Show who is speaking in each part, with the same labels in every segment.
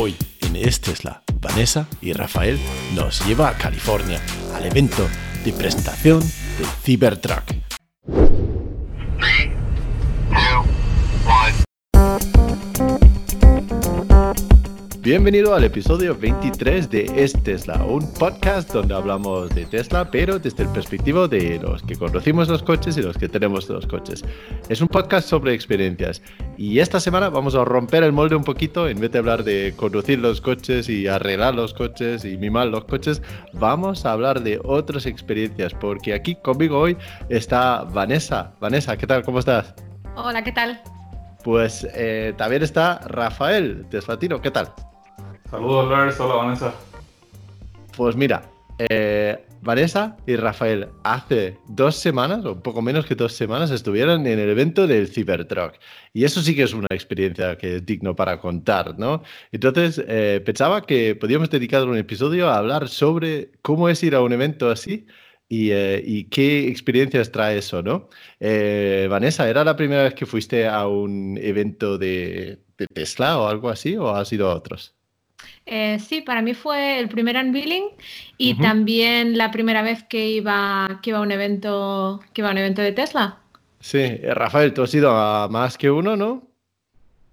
Speaker 1: Hoy en Es Tesla, Vanessa y Rafael nos lleva a California al evento de presentación del Cybertruck. Bienvenido al episodio 23 de Es Tesla, un podcast donde hablamos de Tesla, pero desde el perspectivo de los que conocimos los coches y los que tenemos los coches. Es un podcast sobre experiencias y esta semana vamos a romper el molde un poquito, en vez de hablar de conducir los coches y arreglar los coches y mimar los coches, vamos a hablar de otras experiencias, porque aquí conmigo hoy está Vanessa. Vanessa, ¿qué tal? ¿Cómo estás?
Speaker 2: Hola, ¿qué tal?
Speaker 1: Pues eh, también está Rafael Teslatino, ¿qué tal?
Speaker 3: Saludos, Lars. Hola, Vanessa.
Speaker 1: Pues mira, eh, Vanessa y Rafael hace dos semanas, o poco menos que dos semanas, estuvieron en el evento del Cybertruck. Y eso sí que es una experiencia que es digno para contar, ¿no? Entonces, eh, pensaba que podíamos dedicar un episodio a hablar sobre cómo es ir a un evento así y, eh, qué experiencias trae eso, ¿no? Eh, Vanessa, ¿era la primera vez que fuiste a un evento de, de Tesla o algo así, o has ido a otros?
Speaker 2: Eh, sí, para mí fue el primer unveiling y también la primera vez que iba, que iba a un evento, que iba a un evento de Tesla.
Speaker 1: Sí, eh, Rafael, tú has ido a más que uno, ¿no?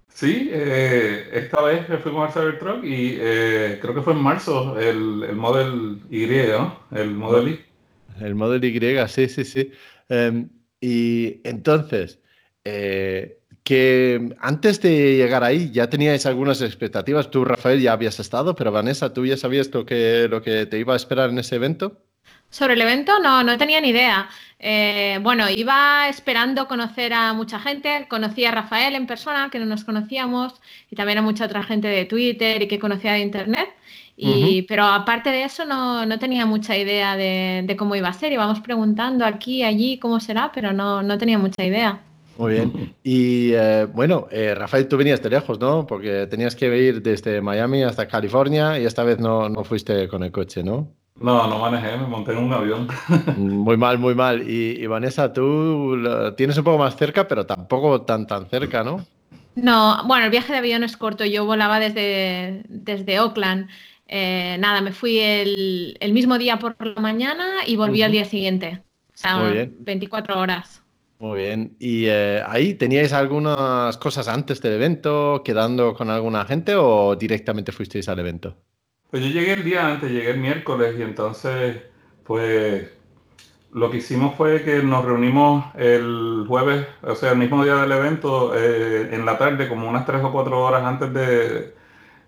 Speaker 3: Sí, eh, esta vez me fui con el Cybertruck y eh, creo que fue en marzo el, el Model Y, ¿no? El Model Y.
Speaker 1: El Model Y, sí, sí, sí. Em, y entonces, eh, que antes de llegar ahí ya teníais algunas expectativas. Tú, Rafael, ya habías estado, pero Vanessa, ¿tú ya sabías lo que, lo que te iba a esperar en ese evento?
Speaker 2: Sobre el evento no, no tenía ni idea. Eh, bueno, iba esperando conocer a mucha gente. Conocí a Rafael en persona, que no nos conocíamos, y también a mucha otra gente de Twitter y que conocía de Internet. Y, Pero aparte de eso, no, no tenía mucha idea de, de cómo iba a ser. Íbamos preguntando aquí, allí, cómo será, pero no, no tenía mucha idea.
Speaker 1: Muy bien. Y eh, bueno, eh, Rafael, tú venías de lejos, ¿no? Porque tenías que ir desde Miami hasta California y esta vez no, no fuiste con el coche, ¿no?
Speaker 3: No, no manejé, me monté en un avión.
Speaker 1: Muy mal, muy mal. Y, y Vanessa, tú lo tienes un poco más cerca, pero tampoco tan tan cerca, ¿no?
Speaker 2: No, bueno, el viaje de avión es corto. Yo volaba desde, desde Oakland. Eh, nada, me fui el, el mismo día por la mañana y volví al
Speaker 1: Ujú.
Speaker 2: día siguiente. O sea,
Speaker 1: Muy bien.
Speaker 2: 24 horas.
Speaker 1: Muy bien. ¿Y eh, ahí teníais algunas cosas antes del evento, quedando con alguna gente o directamente fuisteis al evento?
Speaker 3: Pues yo llegué el día antes, llegué el miércoles y entonces, pues, lo que hicimos fue que nos reunimos el jueves, o sea, el mismo día del evento, eh, en la tarde, como unas tres o cuatro horas antes de,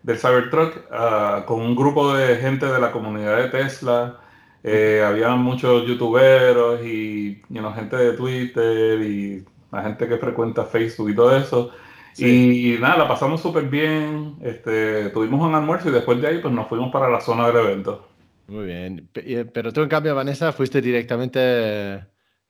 Speaker 3: del Cybertruck, ah, con un grupo de gente de la comunidad de Tesla. Eh, había muchos youtuberos y you know, gente de Twitter y la gente que frecuenta Facebook y todo eso.
Speaker 1: Sí.
Speaker 3: Y, nada, la pasamos súper bien. Este, tuvimos un almuerzo y después de ahí pues nos fuimos para la zona del evento.
Speaker 1: Muy bien. Pe- y- Pero tú, en cambio, Vanessa, ¿fuiste directamente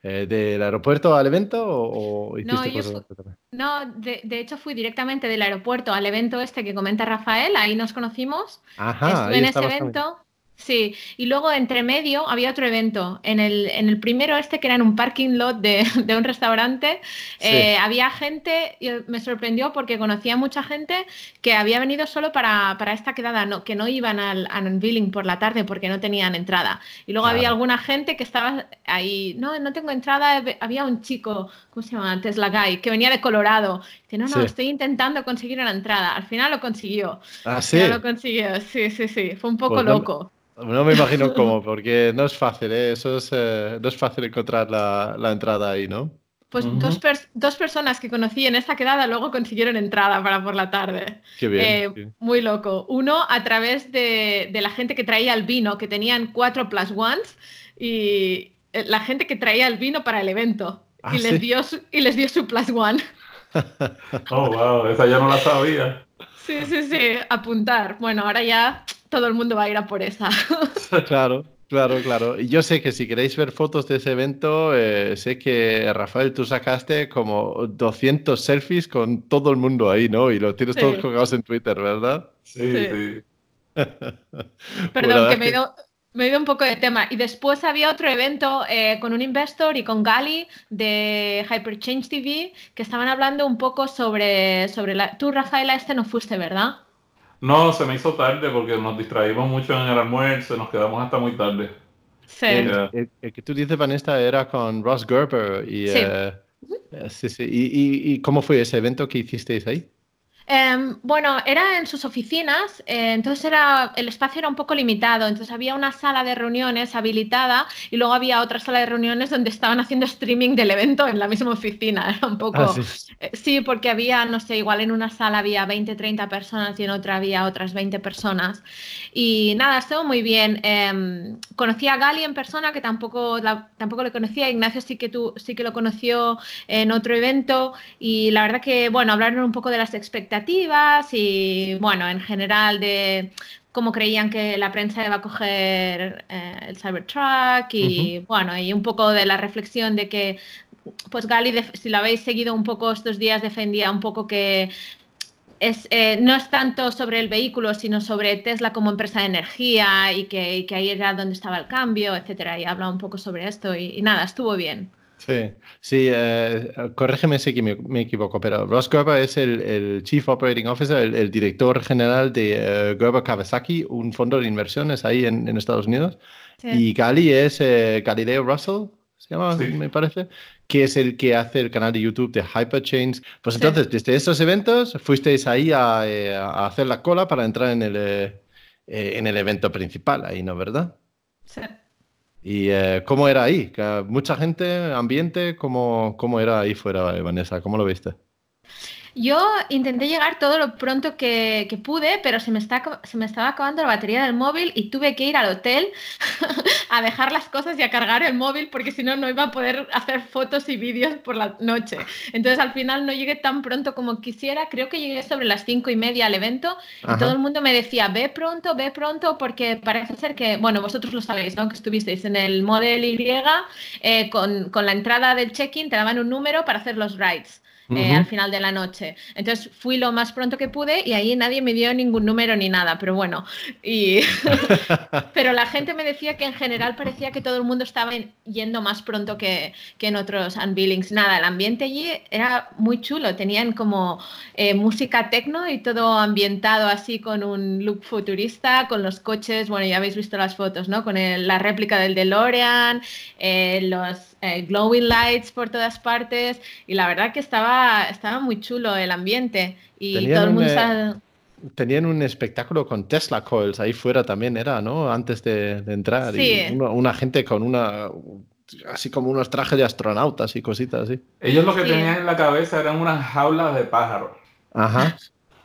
Speaker 1: eh, del aeropuerto al evento o, o
Speaker 2: No,
Speaker 1: hiciste
Speaker 2: yo
Speaker 1: cosas
Speaker 2: fu-
Speaker 1: antes también?
Speaker 2: No, de, de hecho fui directamente del aeropuerto al evento este que comenta Rafael, ahí nos conocimos.
Speaker 1: Ajá,
Speaker 2: Estuve en ese evento, sí, y luego entre medio había otro evento. En el, en el primero este, que era en un parking lot de, de un restaurante,
Speaker 1: Sí.
Speaker 2: eh, había gente, y me sorprendió porque conocía mucha gente que había venido solo para, para esta quedada, no, que no iban al, al unveiling por la tarde porque no tenían entrada. Y luego había alguna gente que estaba ahí, no, no tengo entrada, había un chico, ¿cómo se llama? Tesla Guy, que venía de Colorado. Dice, no, no,
Speaker 1: Sí.
Speaker 2: estoy intentando conseguir una entrada. Al final lo consiguió.
Speaker 1: Ah,
Speaker 2: Al
Speaker 1: sí.
Speaker 2: final lo consiguió, sí, sí, sí. Fue un poco
Speaker 1: Pues
Speaker 2: loco.
Speaker 1: No me imagino cómo, porque no es fácil, ¿eh? Eso es, eh, no es fácil encontrar la, la entrada ahí, ¿no?
Speaker 2: Pues
Speaker 3: Ujú.
Speaker 2: dos, pers- dos personas que conocí en esta quedada luego consiguieron entrada para por la tarde.
Speaker 1: Qué bien.
Speaker 2: Eh,
Speaker 1: sí.
Speaker 2: muy loco. Uno a través de, de la gente que traía el vino, que tenían cuatro plus ones, y eh, la gente que traía el vino para el evento.
Speaker 1: Ah,
Speaker 2: y, les dio su, y les dio su plus one.
Speaker 3: Oh, wow, esa ya no la sabía.
Speaker 2: Sí, sí, sí, apuntar. Bueno, ahora ya todo el mundo va a ir a por esa.
Speaker 1: Claro, claro, claro. Y yo sé que si queréis ver fotos de ese evento, eh, sé que Rafael, tú sacaste como 200 selfies con todo el mundo ahí, ¿no? Y lo tienes
Speaker 2: Sí.
Speaker 1: todos colgados en Twitter, ¿verdad?
Speaker 3: Sí,
Speaker 2: Sí.
Speaker 3: sí.
Speaker 2: Perdón,
Speaker 1: Bueno,
Speaker 2: que me he, ido, me he ido un poco de tema. Y después había otro evento eh, con un investor y con Gali de Hyperchange TV que estaban hablando un poco sobre, sobre la... Tú, Rafaela, este no fuiste, ¿verdad?
Speaker 3: No, se me hizo tarde porque nos distraímos mucho en el almuerzo nos quedamos hasta muy tarde.
Speaker 2: Sí.
Speaker 1: El,
Speaker 3: Ya.
Speaker 1: el- el que tú dices, Vanessa, era con Ross Gerber. Y,
Speaker 2: Sí.
Speaker 1: eh, eh, sí, sí. ¿Y, y- y cómo fue ese evento que hicisteis ahí?
Speaker 2: Em, bueno, era en sus oficinas, eh, entonces era, el espacio era un poco limitado, entonces había una sala de reuniones habilitada y luego había otra sala de reuniones donde estaban haciendo streaming del evento en la misma oficina. Era un poco...
Speaker 1: Ah, sí.
Speaker 2: Eh, Sí, porque había, no sé, igual en una sala había 20, 30 personas y en otra había otras 20 personas. Y nada, estuvo muy bien. Em, conocí a Gali en persona, que tampoco, la- tampoco le conocía. Ignacio sí que, tú, sí que lo conoció en otro evento. Y la verdad que, bueno, hablaron un poco de las expectativas y, bueno, en general de cómo creían que la prensa iba a coger eh, el Cybertruck y, bueno, y un poco de la reflexión de que pues Gali, def- si lo habéis seguido un poco estos días, defendía un poco que es, eh, no es tanto sobre el vehículo, sino sobre Tesla como empresa de energía y que, y que ahí era donde estaba el cambio, etcétera. Y habla un poco sobre esto y, y nada, estuvo bien.
Speaker 1: Sí, sí eh, corrígeme si me, me equivoco, pero Ross Gerber es el, el Chief Operating Officer, el, el director general de eh, Gerber Kawasaki, un fondo de inversiones ahí en, en Estados Unidos.
Speaker 2: Sí.
Speaker 1: Y Gali es eh, Galileo Russell, se llama,
Speaker 3: Sí.
Speaker 1: me parece, que es el que hace el canal de YouTube de Hyperchains. Pues
Speaker 2: Sí.
Speaker 1: entonces, desde esos eventos, fuisteis ahí a, eh, a hacer la cola para entrar en el, eh, en el evento principal, ahí, ¿no? ¿Verdad?
Speaker 2: Sí.
Speaker 1: ¿Y eh, cómo era ahí? ¿Que ¿Mucha gente, ambiente? ¿Cómo, cómo era ahí fuera, Vanessa? ¿Cómo lo viste?
Speaker 2: Yo intenté llegar todo lo pronto que, que pude, pero se me, está, se me estaba acabando la batería del móvil y tuve que ir al hotel a dejar las cosas y a cargar el móvil porque si no, no iba a poder hacer fotos y vídeos por la noche. Entonces al final no llegué tan pronto como quisiera. Creo que llegué sobre las cinco y media al evento y todo el mundo me decía, ve pronto, ve pronto, porque parece ser que, bueno, vosotros lo sabéis, ¿no? Que estuvisteis en el Model Y, eh, con, con la entrada del check-in te daban un número para hacer los rides. Eh, al final de la noche. Entonces fui lo más pronto que pude y ahí nadie me dio ningún número ni nada, pero bueno. Y... pero la gente me decía que en general parecía que todo el mundo estaba en- yendo más pronto que, que en otros unveilings. Nada, el ambiente allí era muy chulo. Tenían como eh, música techno y todo ambientado así con un look futurista, con los coches, bueno, ya habéis visto las fotos, ¿no? Con el- la réplica del DeLorean, eh, los eh, glowing lights por todas partes y la verdad que estaba, estaba muy chulo el ambiente y
Speaker 1: Tenían
Speaker 2: todo el mundo
Speaker 1: un, eh,
Speaker 2: estaba-
Speaker 1: Tenían un espectáculo con Tesla Coils ahí fuera también era, ¿no? Antes de, de entrar.
Speaker 2: Sí.
Speaker 1: Y una, una gente con una... Así como unos trajes de astronautas y cositas así.
Speaker 3: Ellos lo que
Speaker 2: Sí.
Speaker 3: tenían en la cabeza eran unas jaulas de pájaros.
Speaker 1: Ajá.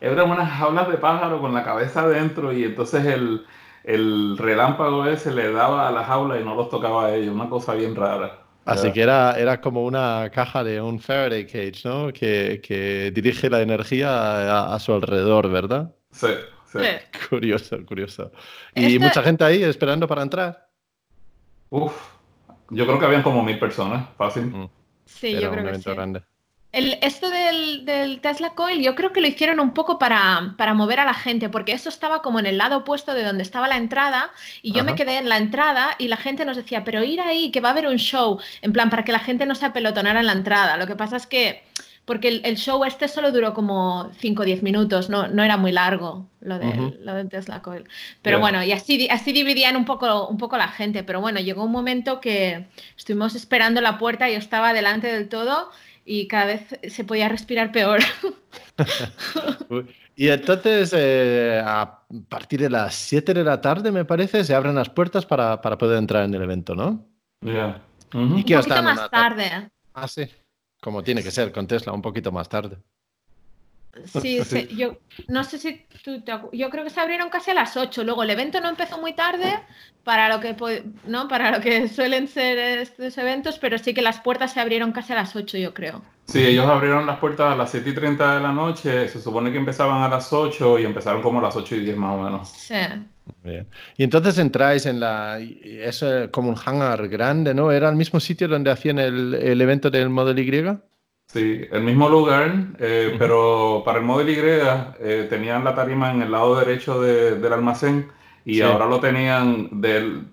Speaker 3: Eran unas jaulas de pájaro con la cabeza adentro y entonces el, el relámpago ese le daba a la jaula y no los tocaba a ellos. Una cosa bien rara.
Speaker 1: Así que era, era como una caja de un Faraday cage, ¿no? Que, que dirige la energía a, a su alrededor, ¿verdad?
Speaker 3: Sí, sí.
Speaker 2: Sí.
Speaker 1: Curioso, curioso. Y mucha gente ahí esperando para entrar.
Speaker 3: Uf, yo creo que habían como mil personas, fácil.
Speaker 1: Mm.
Speaker 2: Sí,
Speaker 1: Era
Speaker 2: yo
Speaker 1: un
Speaker 2: creo que
Speaker 1: evento
Speaker 2: sí.
Speaker 1: grande.
Speaker 2: El, esto del, del Tesla Coil, yo creo que lo hicieron un poco para, para mover a la gente, porque eso estaba como en el lado opuesto de donde estaba la entrada, y yo me quedé en la entrada y la gente nos decía, pero ir ahí, que va a haber un show, en plan, para que la gente no se apelotonara en la entrada. Lo que pasa es que, porque el, el show este solo duró como 5 o 10 minutos, no, no era muy largo lo
Speaker 1: Ujú.
Speaker 2: lo del Tesla Coil. Pero bueno, y así, así dividían un poco, un poco la gente, pero bueno, llegó un momento que estuvimos esperando la puerta, yo estaba delante del todo y cada vez se podía respirar peor.
Speaker 1: Y entonces, eh, a partir de las 7 de la tarde, me parece, se abren las puertas para, para poder entrar en el evento, ¿no?
Speaker 3: Ya. Ujú.
Speaker 1: ¿Y qué
Speaker 2: un poquito más tarde.
Speaker 1: Ah, sí. Como tiene que ser con Tesla, un poquito más tarde.
Speaker 2: Sí, sí, yo no sé si tú te acu- yo creo que se abrieron casi a las 8. Luego el evento no empezó muy tarde para lo que no, para lo que suelen ser estos eventos, pero sí que las puertas se abrieron casi a las 8, yo creo.
Speaker 3: Sí, ellos abrieron las puertas a las 7 y 30 de la noche. Se supone que empezaban a las 8 y empezaron como a las 8 y 10 más o menos.
Speaker 2: Sí.
Speaker 1: Bien. Y entonces entráis en la... Es como un hangar grande, ¿no? ¿Era el mismo sitio donde hacían el, el evento del Model Y?
Speaker 3: Sí, el mismo lugar, eh,
Speaker 1: Ujú.
Speaker 3: pero para el Model Y eh, tenían la tarima en el lado derecho de- del almacén y
Speaker 1: Sí.
Speaker 3: ahora lo tenían del,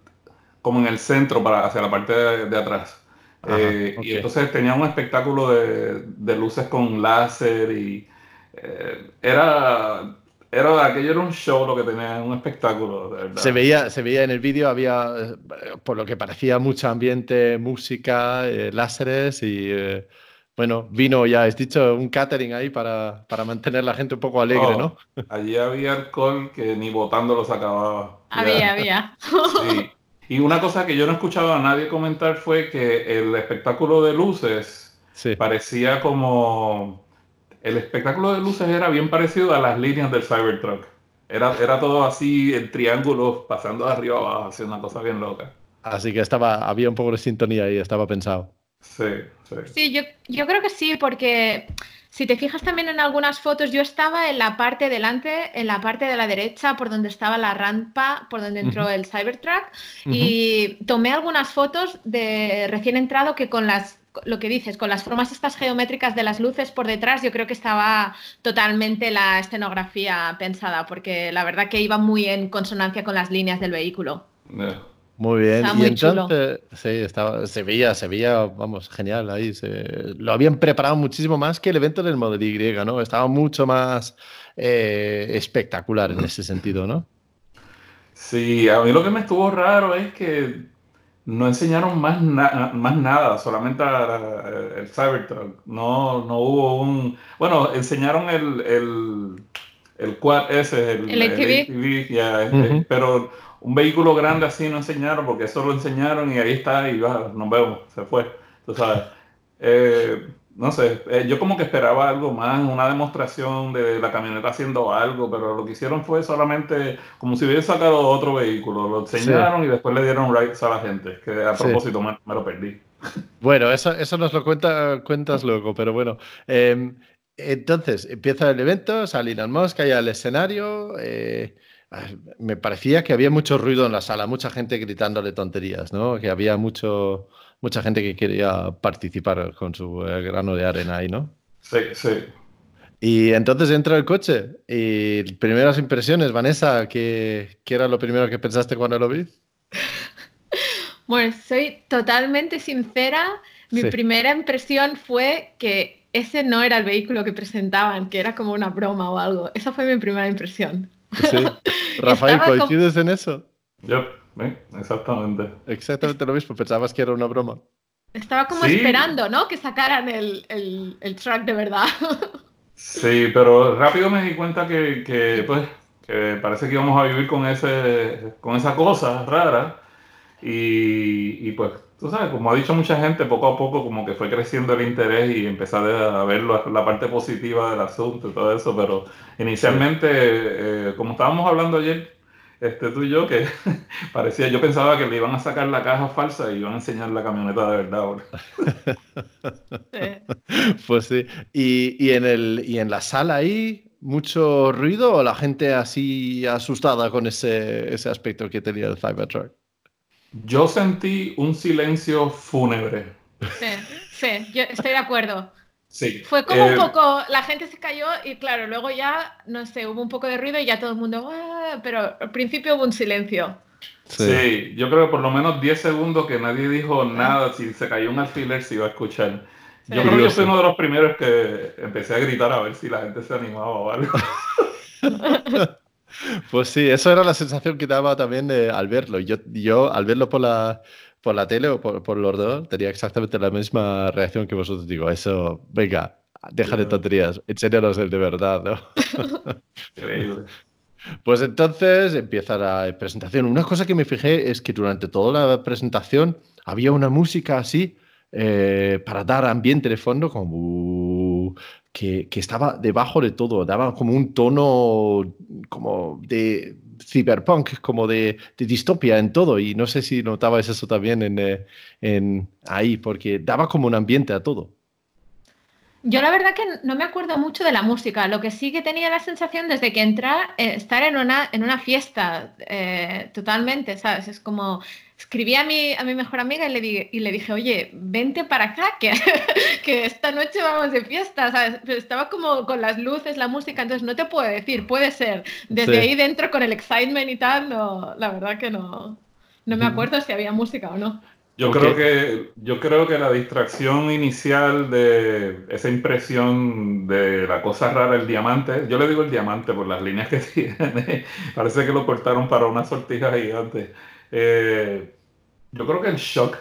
Speaker 3: como en el centro, para, hacia la parte de, de atrás.
Speaker 1: Ajá,
Speaker 3: Eh,
Speaker 1: ok.
Speaker 3: Y entonces tenían un espectáculo de, de luces con láser y eh, era, era, aquello era un show lo que tenía, un espectáculo, de verdad.
Speaker 1: Se veía, se veía en el vídeo, había, eh, por lo que parecía, mucho ambiente, música, eh, láseres y, eh, bueno, vino, ya has dicho, un catering ahí para, para mantener la gente un poco alegre,
Speaker 3: Oh,
Speaker 1: ¿no?
Speaker 3: Allí había alcohol que ni botando lo sacaba.
Speaker 2: Había,
Speaker 3: Ya.
Speaker 2: había.
Speaker 3: Sí. Y una cosa que yo no he escuchado a nadie comentar fue que el espectáculo de luces
Speaker 1: Sí.
Speaker 3: parecía como... El espectáculo de luces era bien parecido a las líneas del Cybertruck. Era, era todo así, en triángulos, pasando de arriba abajo, así una cosa bien loca.
Speaker 1: Así que estaba, había un poco de sintonía ahí, estaba pensado.
Speaker 3: Sí, sí.
Speaker 2: Sí, yo, yo creo que sí, porque si te fijas también en algunas fotos, yo estaba en la parte delante, en la parte de la derecha, por donde estaba la rampa, por donde entró el Cybertruck, y tomé algunas fotos de recién entrado que con las, lo que dices, con las formas estas geométricas de las luces por detrás, yo creo que estaba totalmente la escenografía pensada, porque la verdad que iba muy en consonancia con las líneas del vehículo.
Speaker 3: Yeah.
Speaker 1: Muy bien.
Speaker 2: Está
Speaker 1: y
Speaker 2: muy chulo.
Speaker 1: entonces, sí, estaba, se veía, se veía, vamos, genial ahí. se- lo habían preparado muchísimo más que el evento del Model Y, ¿no? Estaba mucho más eh, espectacular en ese sentido, ¿no?
Speaker 3: Sí, a mí lo que me estuvo raro es que no enseñaron más, na- más nada, solamente a- a- el Cybertruck. No, no hubo un... Bueno, enseñaron el, el, el quad ese, el,
Speaker 2: El ATV.
Speaker 3: ATV, ya, eh,
Speaker 1: Ujú.
Speaker 3: pero un vehículo grande así no enseñaron porque eso lo enseñaron y ahí está y va, nos vemos, se fue. Tú sabes. Eh, no sé, eh, yo como que esperaba algo más, una demostración de la camioneta haciendo algo, pero lo que hicieron fue solamente como si hubiera sacado otro vehículo, lo enseñaron y después le dieron rights a la gente, que a
Speaker 1: Sí.
Speaker 3: propósito me, me lo perdí.
Speaker 1: Bueno, eso, eso nos lo cuenta, cuentas luego, pero bueno. eh, entonces, empieza el evento, sale Elon Musk al escenario. eh, me parecía que había mucho ruido en la sala, mucha gente gritándole tonterías, ¿no? Que había mucho, mucha gente que quería participar con su eh, grano de arena ahí, ¿no?
Speaker 3: Sí, sí.
Speaker 1: Y entonces entra el coche y primeras impresiones, Vanessa, ¿qué, qué era lo primero que pensaste cuando lo vi?
Speaker 2: Bueno, soy totalmente sincera. Mi
Speaker 1: Sí.
Speaker 2: primera impresión fue que ese no era el vehículo que presentaban, que era como una broma o algo. Esa fue mi primera impresión.
Speaker 1: Sí. Rafael,
Speaker 2: como-
Speaker 1: ¿coincides en eso?
Speaker 3: Yo, ¿eh? exactamente.
Speaker 1: Exactamente lo mismo, pensabas que era una broma.
Speaker 2: Estaba como
Speaker 3: Sí.
Speaker 2: esperando, ¿no? Que sacaran el, el, el truck de verdad.
Speaker 3: Sí, pero rápido me di cuenta que, que, pues, que parece que íbamos a vivir con ese, con esa cosa rara. Y, y, pues, tú sabes, como ha dicho mucha gente, poco a poco como que fue creciendo el interés y empezar a ver la, parte positiva del asunto y todo eso. Pero inicialmente, eh, como estábamos hablando ayer, este, tú y yo, que parecía, yo pensaba que le iban a sacar la caja falsa y iban a enseñar la camioneta de verdad. ahora.
Speaker 1: Pues sí. ¿Y, y en el, y en la sala ahí, mucho ruido o la gente así asustada con ese, ese aspecto que tenía el Cybertruck?
Speaker 3: Yo sentí un silencio fúnebre.
Speaker 2: Sí, sí, yo estoy de acuerdo.
Speaker 3: Sí.
Speaker 2: Fue como
Speaker 3: Eh,
Speaker 2: un poco, la gente se cayó y claro, luego ya, no sé, hubo un poco de ruido y ya todo el mundo, "Ah", pero al principio hubo un silencio.
Speaker 3: Sí. yo creo que por lo menos 10 segundos que nadie dijo nada, si se cayó un alfiler se iba a escuchar.
Speaker 2: Sí.
Speaker 3: Yo creo que yo fui uno de los primeros que empecé a gritar a ver si la gente se animaba o algo.
Speaker 1: Pues sí, eso era la sensación que daba también eh, al verlo. Yo, yo al verlo por la, por la tele o por, por los dos, tenía exactamente la misma reacción que vosotros. Digo, eso, venga, deja de tonterías, enséñanos el de verdad, ¿no?
Speaker 3: Increíble.
Speaker 1: Pues entonces empieza la presentación. Una cosa que me fijé es que durante toda la presentación había una música así eh, para dar ambiente de fondo, como uh, que, estaba debajo de todo, daba como un tono como de cyberpunk, como de, de distopia en todo. Y no sé si notabais eso también eh, en ahí, porque daba como un ambiente a todo.
Speaker 2: Yo la verdad que no me acuerdo mucho de la música, lo que sí que tenía la sensación desde que entré, eh, estar en una, en una fiesta eh, totalmente, ¿sabes? Es como, escribí a mi, a mi mejor amiga y le, di- y le dije, oye, vente para acá, que, que esta noche vamos de fiesta, ¿sabes? Pero estaba como con las luces, la música, entonces no te puedo decir, puede ser. Desde
Speaker 1: Sí.
Speaker 2: ahí dentro con el excitement y tal, no, la verdad que no, no me acuerdo si había música o no.
Speaker 3: Yo
Speaker 1: Ok.
Speaker 3: creo que yo creo que la distracción inicial de esa impresión de la cosa rara, el diamante, yo le digo el diamante por las líneas que tiene, parece que lo cortaron para una sortija gigante. Eh, yo creo que el shock,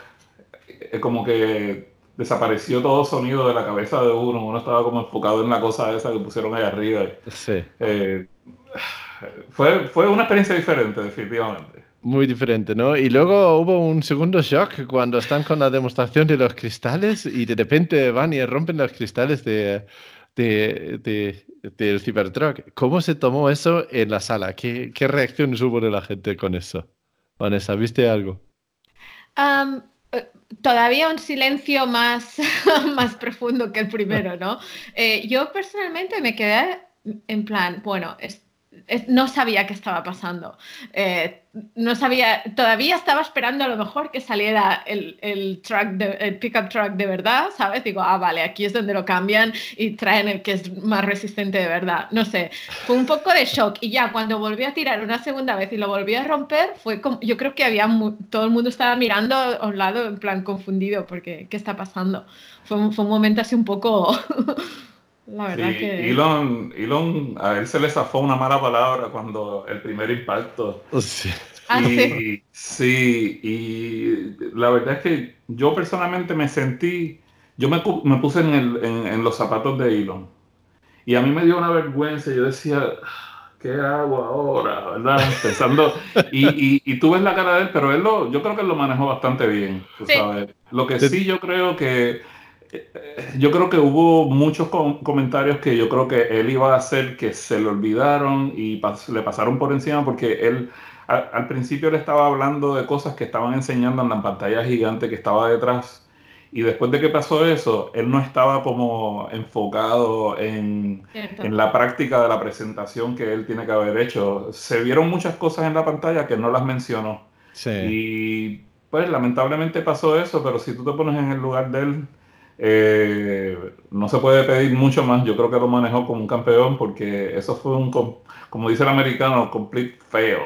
Speaker 3: eh, como que desapareció todo sonido de la cabeza de uno, uno estaba como enfocado en la cosa esa que pusieron ahí arriba.
Speaker 1: Sí.
Speaker 3: Eh, fue, fue una experiencia diferente, definitivamente.
Speaker 1: Muy diferente, ¿no? Y luego hubo un segundo shock cuando están con la demostración de los cristales y de repente van y rompen los cristales de, de- de- del Cybertruck. ¿Cómo se tomó eso en la sala? ¿Qué, qué reacciones hubo de la gente con eso? Vanessa, ¿viste algo?
Speaker 2: Eh, todavía un silencio más, más profundo que el primero, ¿no? Eh, yo personalmente me quedé en plan, bueno, es- no sabía qué estaba pasando. Eh, no sabía, todavía estaba esperando a lo mejor que saliera el, el truck, el pickup truck de verdad, ¿sabes? Digo, ah, vale, aquí es donde lo cambian y traen el que es más resistente de verdad. No sé, fue un poco de shock y ya cuando volví a tirar una segunda vez y lo volví a romper, fue como, yo creo que había todo el mundo estaba mirando a un lado en plan confundido porque ¿qué está pasando? Fue fue un momento así un poco, la verdad
Speaker 3: Sí,
Speaker 2: que...
Speaker 3: Elon, Elon, a él se le zafó una mala palabra cuando el primer impacto.
Speaker 1: Sí.
Speaker 2: Ah, sí.
Speaker 3: y, sí, y la verdad es que yo personalmente me sentí, yo me, me puse en, el- en- en los zapatos de Elon y a mí me dio una vergüenza, yo decía, ¿qué hago ahora? ¿Verdad? Pensando, y, y, y tú ves la cara de él, pero él lo, yo creo que él lo manejó bastante bien, tú
Speaker 2: Sí.
Speaker 3: sabes. Lo que
Speaker 1: Sí.
Speaker 3: yo creo que, yo creo que hubo muchos com- comentarios que yo creo que él iba a hacer que se le olvidaron y pas- le pasaron por encima porque él al, al principio le estaba hablando de cosas que estaban enseñando en la pantalla gigante que estaba detrás y después de que pasó eso, él no estaba como enfocado en, en la práctica de la presentación que él tiene que haber hecho. Se vieron muchas cosas en la pantalla que no las mencionó.
Speaker 1: Sí.
Speaker 3: Y pues lamentablemente pasó eso, pero si tú te pones en el lugar de él, eh, no se puede pedir mucho más. Yo creo que lo manejó como un campeón porque eso fue un, com- como dice el americano, complete fail.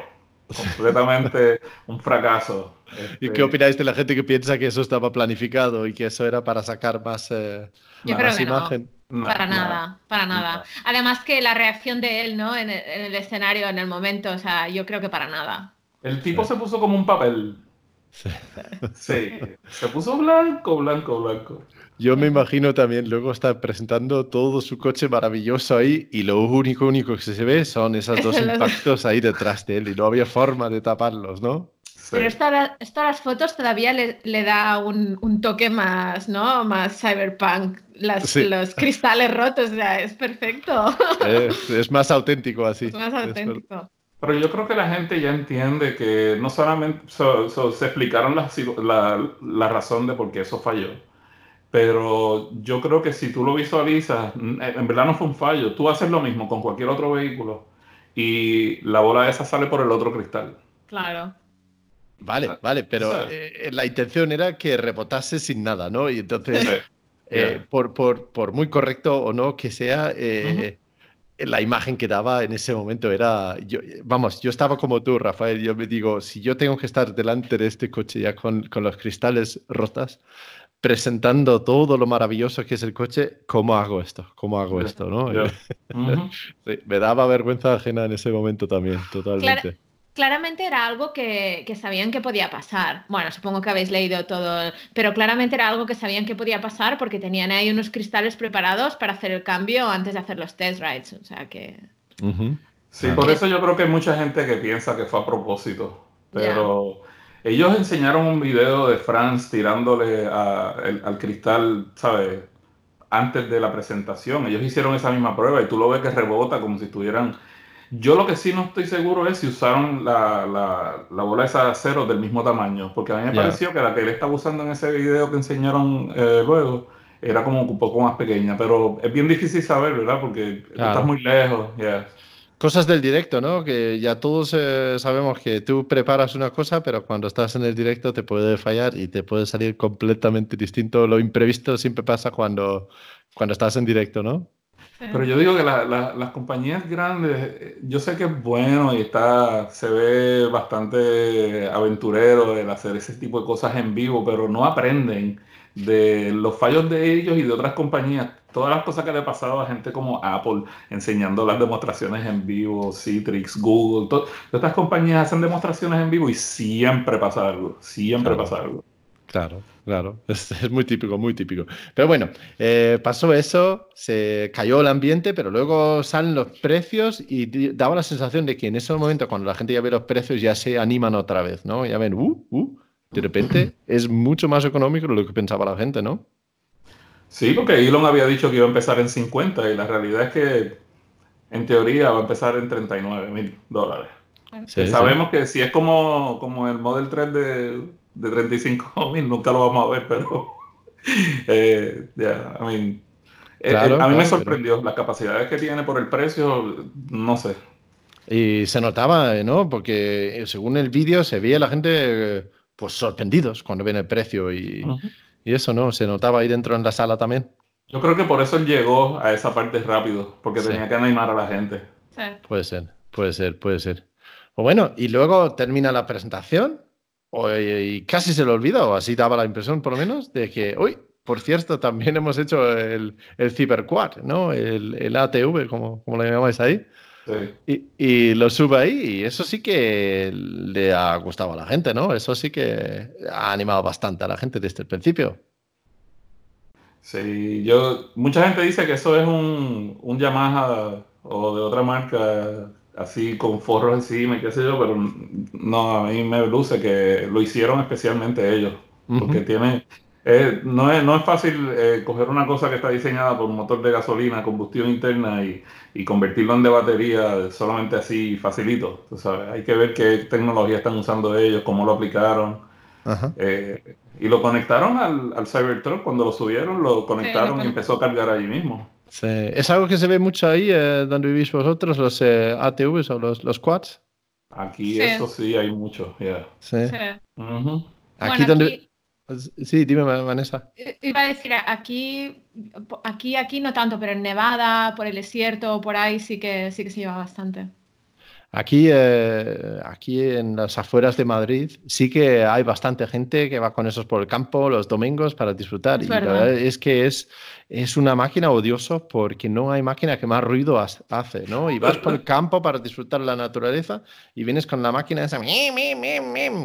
Speaker 3: Completamente un fracaso.
Speaker 1: ¿Y
Speaker 3: Este,
Speaker 1: qué opináis de la gente que piensa que eso estaba planificado y que eso era para sacar más, eh,
Speaker 2: Yo
Speaker 3: no,
Speaker 2: creo
Speaker 1: más
Speaker 2: que no.
Speaker 1: imagen?
Speaker 3: no,
Speaker 2: Para
Speaker 3: no.
Speaker 2: nada, para nada. Además que la reacción de él, ¿no? En el, en el escenario, en el momento, o sea, yo creo que para nada.
Speaker 3: El tipo se puso como un papel.
Speaker 1: Sí.
Speaker 3: Sí, se puso blanco, blanco, blanco.
Speaker 1: Yo me imagino también luego está presentando todo su coche maravilloso ahí y lo único, único que se ve son esos dos impactos ahí detrás de él y no había forma de taparlos, ¿no?
Speaker 3: Sí.
Speaker 2: Pero esto, a la- esto a las fotos todavía le, le da un, un toque más, ¿no? Más cyberpunk. Las-
Speaker 1: Sí.
Speaker 2: Los cristales rotos, o sea, es perfecto.
Speaker 1: Es, es más auténtico así.
Speaker 2: Es más
Speaker 1: Es
Speaker 2: auténtico.
Speaker 3: Pero yo creo que la gente ya entiende que no solamente so- so- se explicaron la, la- la razón de por qué eso falló, pero yo creo que si tú lo visualizas, en en verdad no fue un fallo. Tú haces lo mismo con cualquier otro vehículo y la bola esa sale por el otro cristal.
Speaker 2: Claro.
Speaker 1: Vale, vale, pero eh, la intención era que rebotase sin nada, ¿no? Y entonces,
Speaker 3: Sí.
Speaker 1: eh,
Speaker 3: Yeah.
Speaker 1: por, por, por muy correcto o no que sea, eh, la imagen que daba en ese momento era, yo, vamos, yo estaba como tú, Rafael, yo me digo, si yo tengo que estar delante de este coche ya con, con los cristales rotas, presentando todo lo maravilloso que es el coche, ¿cómo hago esto? ¿Cómo hago esto? ¿no? Sí, me daba vergüenza ajena en ese momento también, totalmente.
Speaker 2: Claramente era algo que, que sabían que podía pasar. Bueno, supongo que habéis leído todo, pero claramente era algo que sabían que podía pasar porque tenían ahí unos cristales preparados para hacer el cambio antes de hacer los test rides. O sea que.
Speaker 3: Sí,
Speaker 1: Ah.
Speaker 3: por eso yo creo que hay mucha gente que piensa que fue a propósito. Pero ellos enseñaron un video de Franz tirándole a- el- al cristal, ¿sabes? Antes de la presentación. Ellos hicieron esa misma prueba y tú lo ves que rebota como si estuvieran. Yo lo que sí no estoy seguro es si usaron la, la- la bola esa de acero del mismo tamaño. Porque a mí me
Speaker 1: Ya.
Speaker 3: pareció que la que él estaba usando en ese video que enseñaron eh, luego era como un poco más pequeña. Pero es bien difícil saber, ¿verdad? Porque
Speaker 1: Claro.
Speaker 3: estás muy lejos. ya.
Speaker 1: Cosas del directo, ¿no? Que ya todos eh, sabemos que tú preparas una cosa, pero cuando estás en el directo te puede fallar y te puede salir completamente distinto. Lo imprevisto siempre pasa cuando, cuando estás en directo, ¿no?
Speaker 3: Pero yo digo que la- la- las compañías grandes, eh, yo sé que es bueno y está, se ve bastante aventurero el hacer ese tipo de cosas en vivo, pero no aprenden de los fallos de ellos y de otras compañías. Todas las cosas que le ha pasado a gente como Apple, enseñando las demostraciones en vivo, Citrix, Google, to- todas estas compañías hacen demostraciones en vivo y siempre pasa algo, siempre
Speaker 1: Claro.
Speaker 3: pasa algo.
Speaker 1: Claro, claro. Es, es muy típico, muy típico. Pero bueno, eh, pasó eso, se cayó el ambiente, pero luego salen los precios y daba la sensación de que en ese momento, cuando la gente ya ve los precios, ya se animan otra vez, ¿no? Ya ven, uh, uh, de repente es mucho más económico de lo que pensaba la gente, ¿no?
Speaker 3: Sí, porque Elon había dicho que iba a empezar en 50 y la realidad es que en teoría va a empezar en 39 mil dólares.
Speaker 1: Sí,
Speaker 3: Que
Speaker 1: sí.
Speaker 3: Sabemos que si es como, como el Model 3 de, de 35 mil, nunca lo vamos a ver, pero eh, yeah, I mean, eh,
Speaker 1: Claro,
Speaker 3: eh, a mí
Speaker 1: claro,
Speaker 3: me sorprendió las capacidades que tiene por el precio, no sé.
Speaker 1: Y se notaba, ¿no? Porque eh, según el vídeo se veía la gente eh, pues sorprendidos cuando ven el precio y,
Speaker 3: Ujú.
Speaker 1: y eso, ¿no? Se notaba ahí dentro en la sala también.
Speaker 3: Yo creo que por eso él llegó a esa parte rápido, porque
Speaker 1: Sí.
Speaker 3: tenía que animar a la gente.
Speaker 2: Sí.
Speaker 1: Puede ser, puede ser, puede ser. O bueno, y luego termina la presentación o- y casi se le olvida, o así daba la impresión por lo menos, de que, uy, por cierto, también hemos hecho el, el Cyberquad, ¿no? El, el ATV, como, como lo llamáis ahí.
Speaker 3: Sí.
Speaker 1: Y, y lo sube ahí y eso sí que le ha gustado a la gente, ¿no? Eso sí que ha animado bastante a la gente desde el principio.
Speaker 3: Sí, yo, mucha gente dice que eso es un, un Yamaha o de otra marca así con forros encima y qué sé yo, pero no, a mí me luce que lo hicieron especialmente ellos, porque tiene, eh, no es, no es fácil eh, coger una cosa que está diseñada por un motor de gasolina, combustión interna y, y convertirlo en de batería solamente así facilito, tú sabes, hay que ver qué tecnología están usando ellos, cómo lo aplicaron.
Speaker 1: Ajá.
Speaker 3: Eh, y lo conectaron al, al Cybertruck cuando lo subieron, lo conectaron y empezó a cargar allí mismo.
Speaker 1: Sí. ¿Es algo que se ve mucho ahí eh, donde vivís vosotros, los eh, ATVs o los, los quads?
Speaker 3: Aquí
Speaker 2: Sí.
Speaker 3: eso sí hay mucho, ya.
Speaker 1: Sí. Aquí
Speaker 2: Bueno,
Speaker 1: donde... Sí, dime, Va- Vanessa.
Speaker 2: I- Iba a decir, aquí, aquí, aquí no tanto, pero en Nevada, por el desierto, por ahí sí que sí que se lleva bastante.
Speaker 1: Aquí, eh, aquí en las afueras de Madrid sí que hay bastante gente que va con esos por el campo los domingos para disfrutar.
Speaker 2: Es
Speaker 1: y la
Speaker 2: verdad.
Speaker 1: verdad es que es, es una máquina odiosa porque no hay máquina que más ruido hace, ¿no? Y vas por el campo para disfrutar la naturaleza y vienes con la máquina esa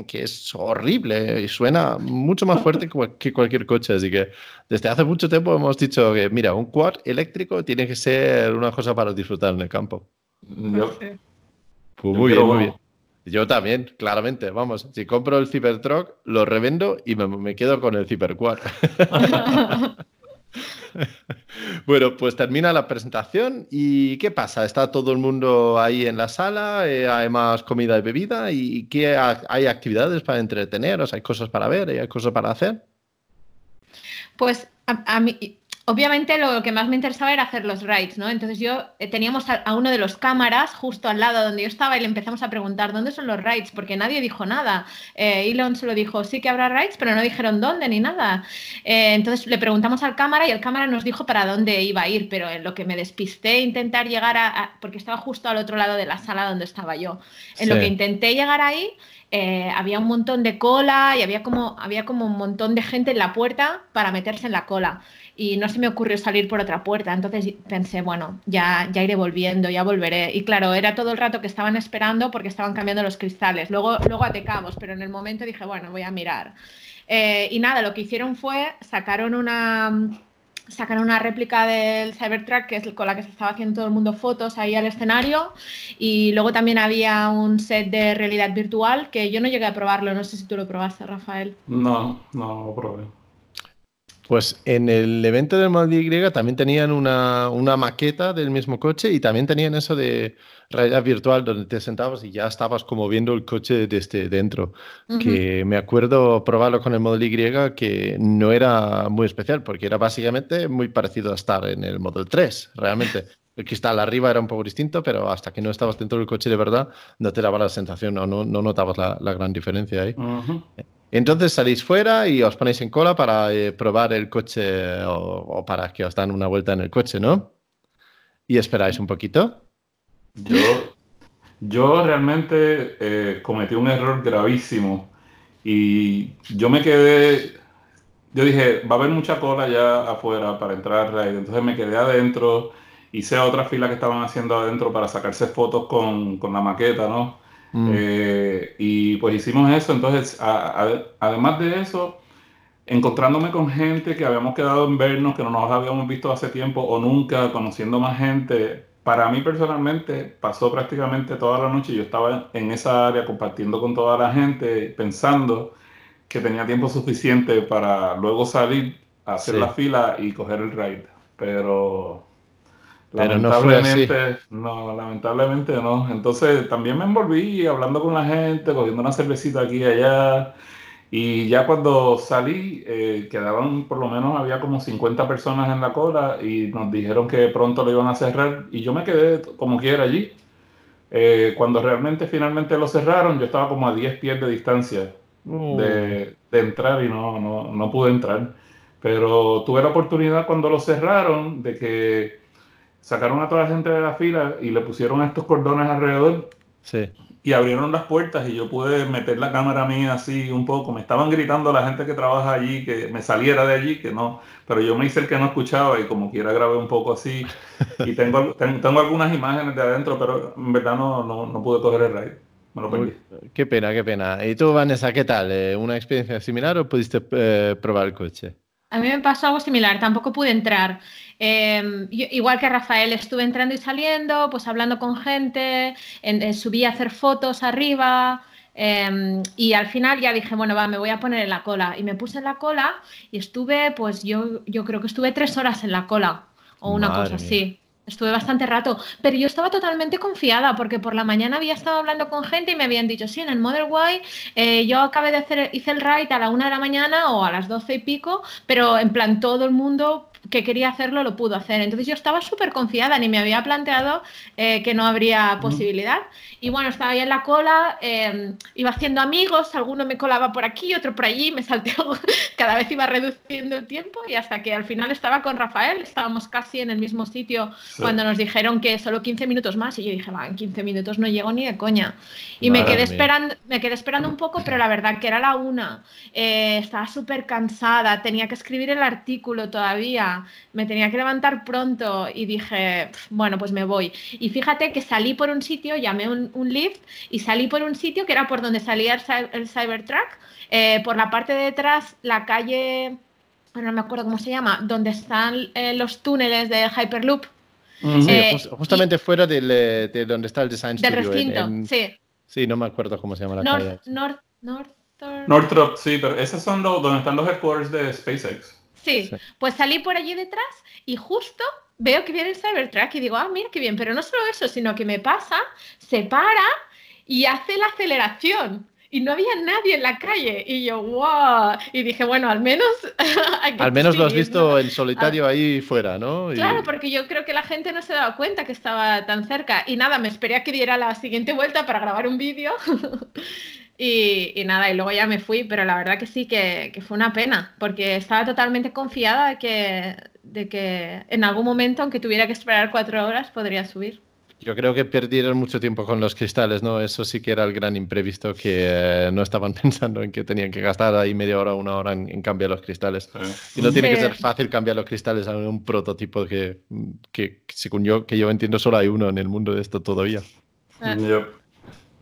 Speaker 1: que es horrible y suena mucho más fuerte que cual- que cualquier coche. Así que desde hace mucho tiempo hemos dicho que, mira, un quad eléctrico tiene que ser una cosa para disfrutar en el campo.
Speaker 3: Yo-
Speaker 2: Sí.
Speaker 1: Pues muy bien, muy bien. Yo también, claramente. Vamos, si compro el Cybertruck, lo revendo y me, me quedo con el Cyberquad. bueno, pues termina la presentación y ¿qué pasa? ¿Está todo el mundo ahí en la sala? Eh, ¿Hay más comida y bebida? ¿Y qué ha- hay actividades para entreteneros? ¿Hay cosas para ver? ¿Hay cosas para hacer?
Speaker 2: Pues a, a mí, obviamente lo que más me interesaba era hacer los rides, ¿no? Entonces yo eh, teníamos a, a uno de los cámaras justo al lado donde yo estaba y le empezamos a preguntar dónde son los rides, porque nadie dijo nada. Eh, Elon solo dijo sí que habrá rides, pero no dijeron dónde ni nada. Eh, entonces le preguntamos al cámara y el cámara nos dijo para dónde iba a ir, pero en lo que me despisté intentar llegar a, a- porque estaba justo al otro lado de la sala donde estaba yo. En lo que intenté llegar ahí, eh, había un montón de cola y había como, había como un montón de gente en la puerta para meterse en la cola. Y no se me ocurrió salir por otra puerta. Entonces pensé, bueno, ya, ya iré volviendo, ya volveré. Y claro, era todo el rato que estaban esperando porque estaban cambiando los cristales. Luego, luego atecamos, pero en el momento dije, bueno, voy a mirar. Eh, y nada, lo que hicieron fue, sacaron una, sacaron una réplica del Cybertruck, que es con la que se estaba haciendo todo el mundo fotos ahí al escenario. Y luego también había un set de realidad virtual que yo no llegué a probarlo. No sé si tú lo probaste, Rafael.
Speaker 3: No, no lo probé.
Speaker 1: Pues en el evento del Model Y también tenían una, una maqueta del mismo coche y también tenían eso de realidad virtual donde te sentabas y ya estabas como viendo el coche desde dentro. Que me acuerdo probarlo con el Model Y que no era muy especial porque era básicamente muy parecido a estar en el Model 3, realmente. El cristal arriba era un poco distinto, pero hasta que no estabas dentro del coche de verdad no te daba la sensación o no, no notabas la, la gran diferencia ahí. Entonces salís fuera y os ponéis en cola para eh, probar el coche o, o para que os dan una vuelta en el coche, ¿no? ¿Y esperáis un poquito?
Speaker 3: Yo, yo realmente eh, cometí un error gravísimo y yo me quedé, yo dije, va a haber mucha cola ya afuera para entrar al entonces me quedé adentro, hice otra fila que estaban haciendo adentro para sacarse fotos con, con la maqueta, ¿no?
Speaker 1: Mm.
Speaker 3: Eh, y pues hicimos eso, entonces a- a- además de eso, encontrándome con gente que habíamos quedado en vernos, que no nos habíamos visto hace tiempo o nunca, conociendo más gente, para mí personalmente pasó prácticamente toda la noche, yo estaba en esa área compartiendo con toda la gente, pensando que tenía tiempo suficiente para luego salir hacer
Speaker 1: Sí.
Speaker 3: la fila y coger el ride, pero...
Speaker 1: Pero no.
Speaker 3: Lamentablemente, no, lamentablemente no. Entonces también me envolví hablando con la gente, cogiendo una cervecita aquí y allá. Y ya cuando salí, eh, quedaban, por lo menos había como 50 personas en la cola y nos dijeron que pronto lo iban a cerrar. Y yo me quedé como quiera allí. Eh, cuando realmente finalmente lo cerraron, yo estaba como a 10 pies de distancia
Speaker 1: Oh.
Speaker 3: de, de entrar y no, no, no pude entrar. Pero tuve la oportunidad cuando lo cerraron de que sacaron a toda la gente de la fila y le pusieron estos cordones alrededor
Speaker 1: Sí.
Speaker 3: y abrieron las puertas y yo pude meter la cámara mía así un poco. Me estaban gritando la gente que trabaja allí que me saliera de allí, que no, pero yo me hice el que no escuchaba y como quiera grabé un poco así. Y tengo, ten- tengo algunas imágenes de adentro, pero en verdad no, no, no pude coger el ride. Me lo perdí.
Speaker 1: Qué pena, qué pena. ¿Y tú, Vanessa, qué tal? Eh, ¿Una experiencia similar o pudiste eh, probar el coche?
Speaker 2: A mí me pasó algo similar, tampoco pude entrar. Eh, yo- igual que Rafael, estuve entrando y saliendo, pues hablando con gente, en- eh, subí a hacer fotos arriba eh, y al final ya dije, bueno, va, me voy a poner en la cola. Y me puse en la cola y estuve, pues yo, yo creo que estuve tres horas en la cola o una
Speaker 1: Madre
Speaker 2: cosa
Speaker 1: mía.
Speaker 2: así. Estuve bastante rato, pero yo estaba totalmente confiada porque por la mañana había estado hablando con gente y me habían dicho, sí, en el Model Y eh, yo acabé de hacer, hice el ride a la una de la mañana o a las doce y pico, pero en plan todo el mundo que quería hacerlo lo pudo hacer. Entonces yo estaba súper confiada, ni me había planteado eh, que no habría posibilidad. Y bueno, estaba ahí en la cola, eh, iba haciendo amigos, alguno me colaba por aquí, otro por allí, me salteaba, cada vez iba reduciendo el tiempo y hasta que al final estaba con Rafael, estábamos casi en el mismo sitio
Speaker 3: Sí.
Speaker 2: cuando nos dijeron que solo 15 minutos más y yo dije, va, en 15 minutos no llego ni de coña. Y me quedé,
Speaker 1: mía.
Speaker 2: esperando, me quedé esperando un poco, pero la verdad que era la una. Eh, estaba súper cansada, tenía que escribir el artículo todavía, me tenía que levantar pronto y dije, "Pf, bueno, pues me voy. Y fíjate que salí por un sitio, llamé un, un lift y salí por un sitio que era por donde salía el, el Cybertruck, eh, por la parte de detrás, la calle, no me acuerdo cómo se llama, donde están eh, los túneles de Hyperloop.
Speaker 1: Sí,
Speaker 2: Eh,
Speaker 1: jus- justamente fuera del, de donde está el Design
Speaker 2: Del
Speaker 1: Studio.
Speaker 2: recinto,
Speaker 1: en-
Speaker 2: sí.
Speaker 1: Sí, no me acuerdo cómo se llama la calle.
Speaker 2: North, North, Northern-
Speaker 3: Northrop, sí, pero esos son los donde están los headquarters de SpaceX.
Speaker 2: Sí,
Speaker 1: Sí.
Speaker 2: pues salí por allí detrás y justo veo que viene el Cybertruck y digo, ah, mira qué bien, pero no solo eso, sino que me pasa, se para y hace la aceleración. Y no había nadie en la calle. Y yo, wow. Y dije, bueno, al menos.
Speaker 1: Al menos lo has visto
Speaker 2: ¿no?
Speaker 1: en solitario ahí fuera, ¿no? Y-
Speaker 2: Claro, porque yo creo que la gente no se daba cuenta que estaba tan cerca. Y nada, me esperé a que diera la siguiente vuelta para grabar un vídeo. y, y nada, y luego ya me fui, pero la verdad que sí, que, que fue una pena, porque estaba totalmente confiada de que, de que en algún momento, aunque tuviera que esperar cuatro horas, podría subir.
Speaker 1: Yo creo que perdieron mucho tiempo con los cristales, ¿no? Eso sí que era el gran imprevisto que eh, no estaban pensando en que tenían que gastar ahí media hora, una hora en, en cambiar los cristales.
Speaker 3: Sí.
Speaker 1: Y no tiene que ser fácil cambiar los cristales a un prototipo que, que según yo, que yo entiendo, solo hay uno en el mundo de esto todavía.
Speaker 2: Ah.
Speaker 3: Yep.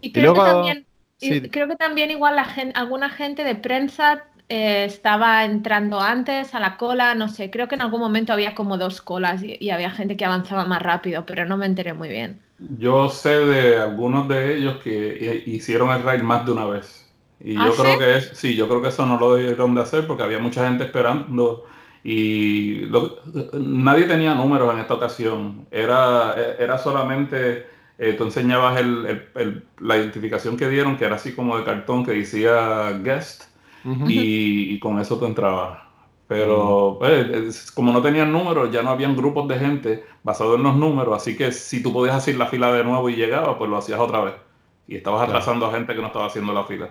Speaker 2: Y creo,
Speaker 1: luego-
Speaker 2: que, también, y
Speaker 1: sí.
Speaker 2: creo que también igual la gen- alguna gente de prensa eh, estaba entrando antes a la cola, no sé, creo que en algún momento había como dos colas y, y había gente que avanzaba más rápido, pero no me enteré muy bien.
Speaker 3: Yo sé de algunos de ellos que hi- hicieron el ride más de una vez. Y
Speaker 2: ¿Ah,
Speaker 3: yo creo
Speaker 2: sí?
Speaker 3: que es, sí, yo creo que eso no lo debieron de hacer porque había mucha gente esperando y lo- nadie tenía números en esta ocasión. Era, era solamente, eh, tú enseñabas el- el- el- la identificación que dieron, que era así como de cartón que decía guest,
Speaker 1: Ujú.
Speaker 3: y, y con eso tú entrabas. Pero pues, es- como no tenían números, ya no habían grupos de gente basados en los números, así que si tú podías hacer la fila de nuevo y llegaba, pues lo hacías otra vez. Y estabas
Speaker 1: Claro.
Speaker 3: atrasando a gente que no estaba haciendo la fila.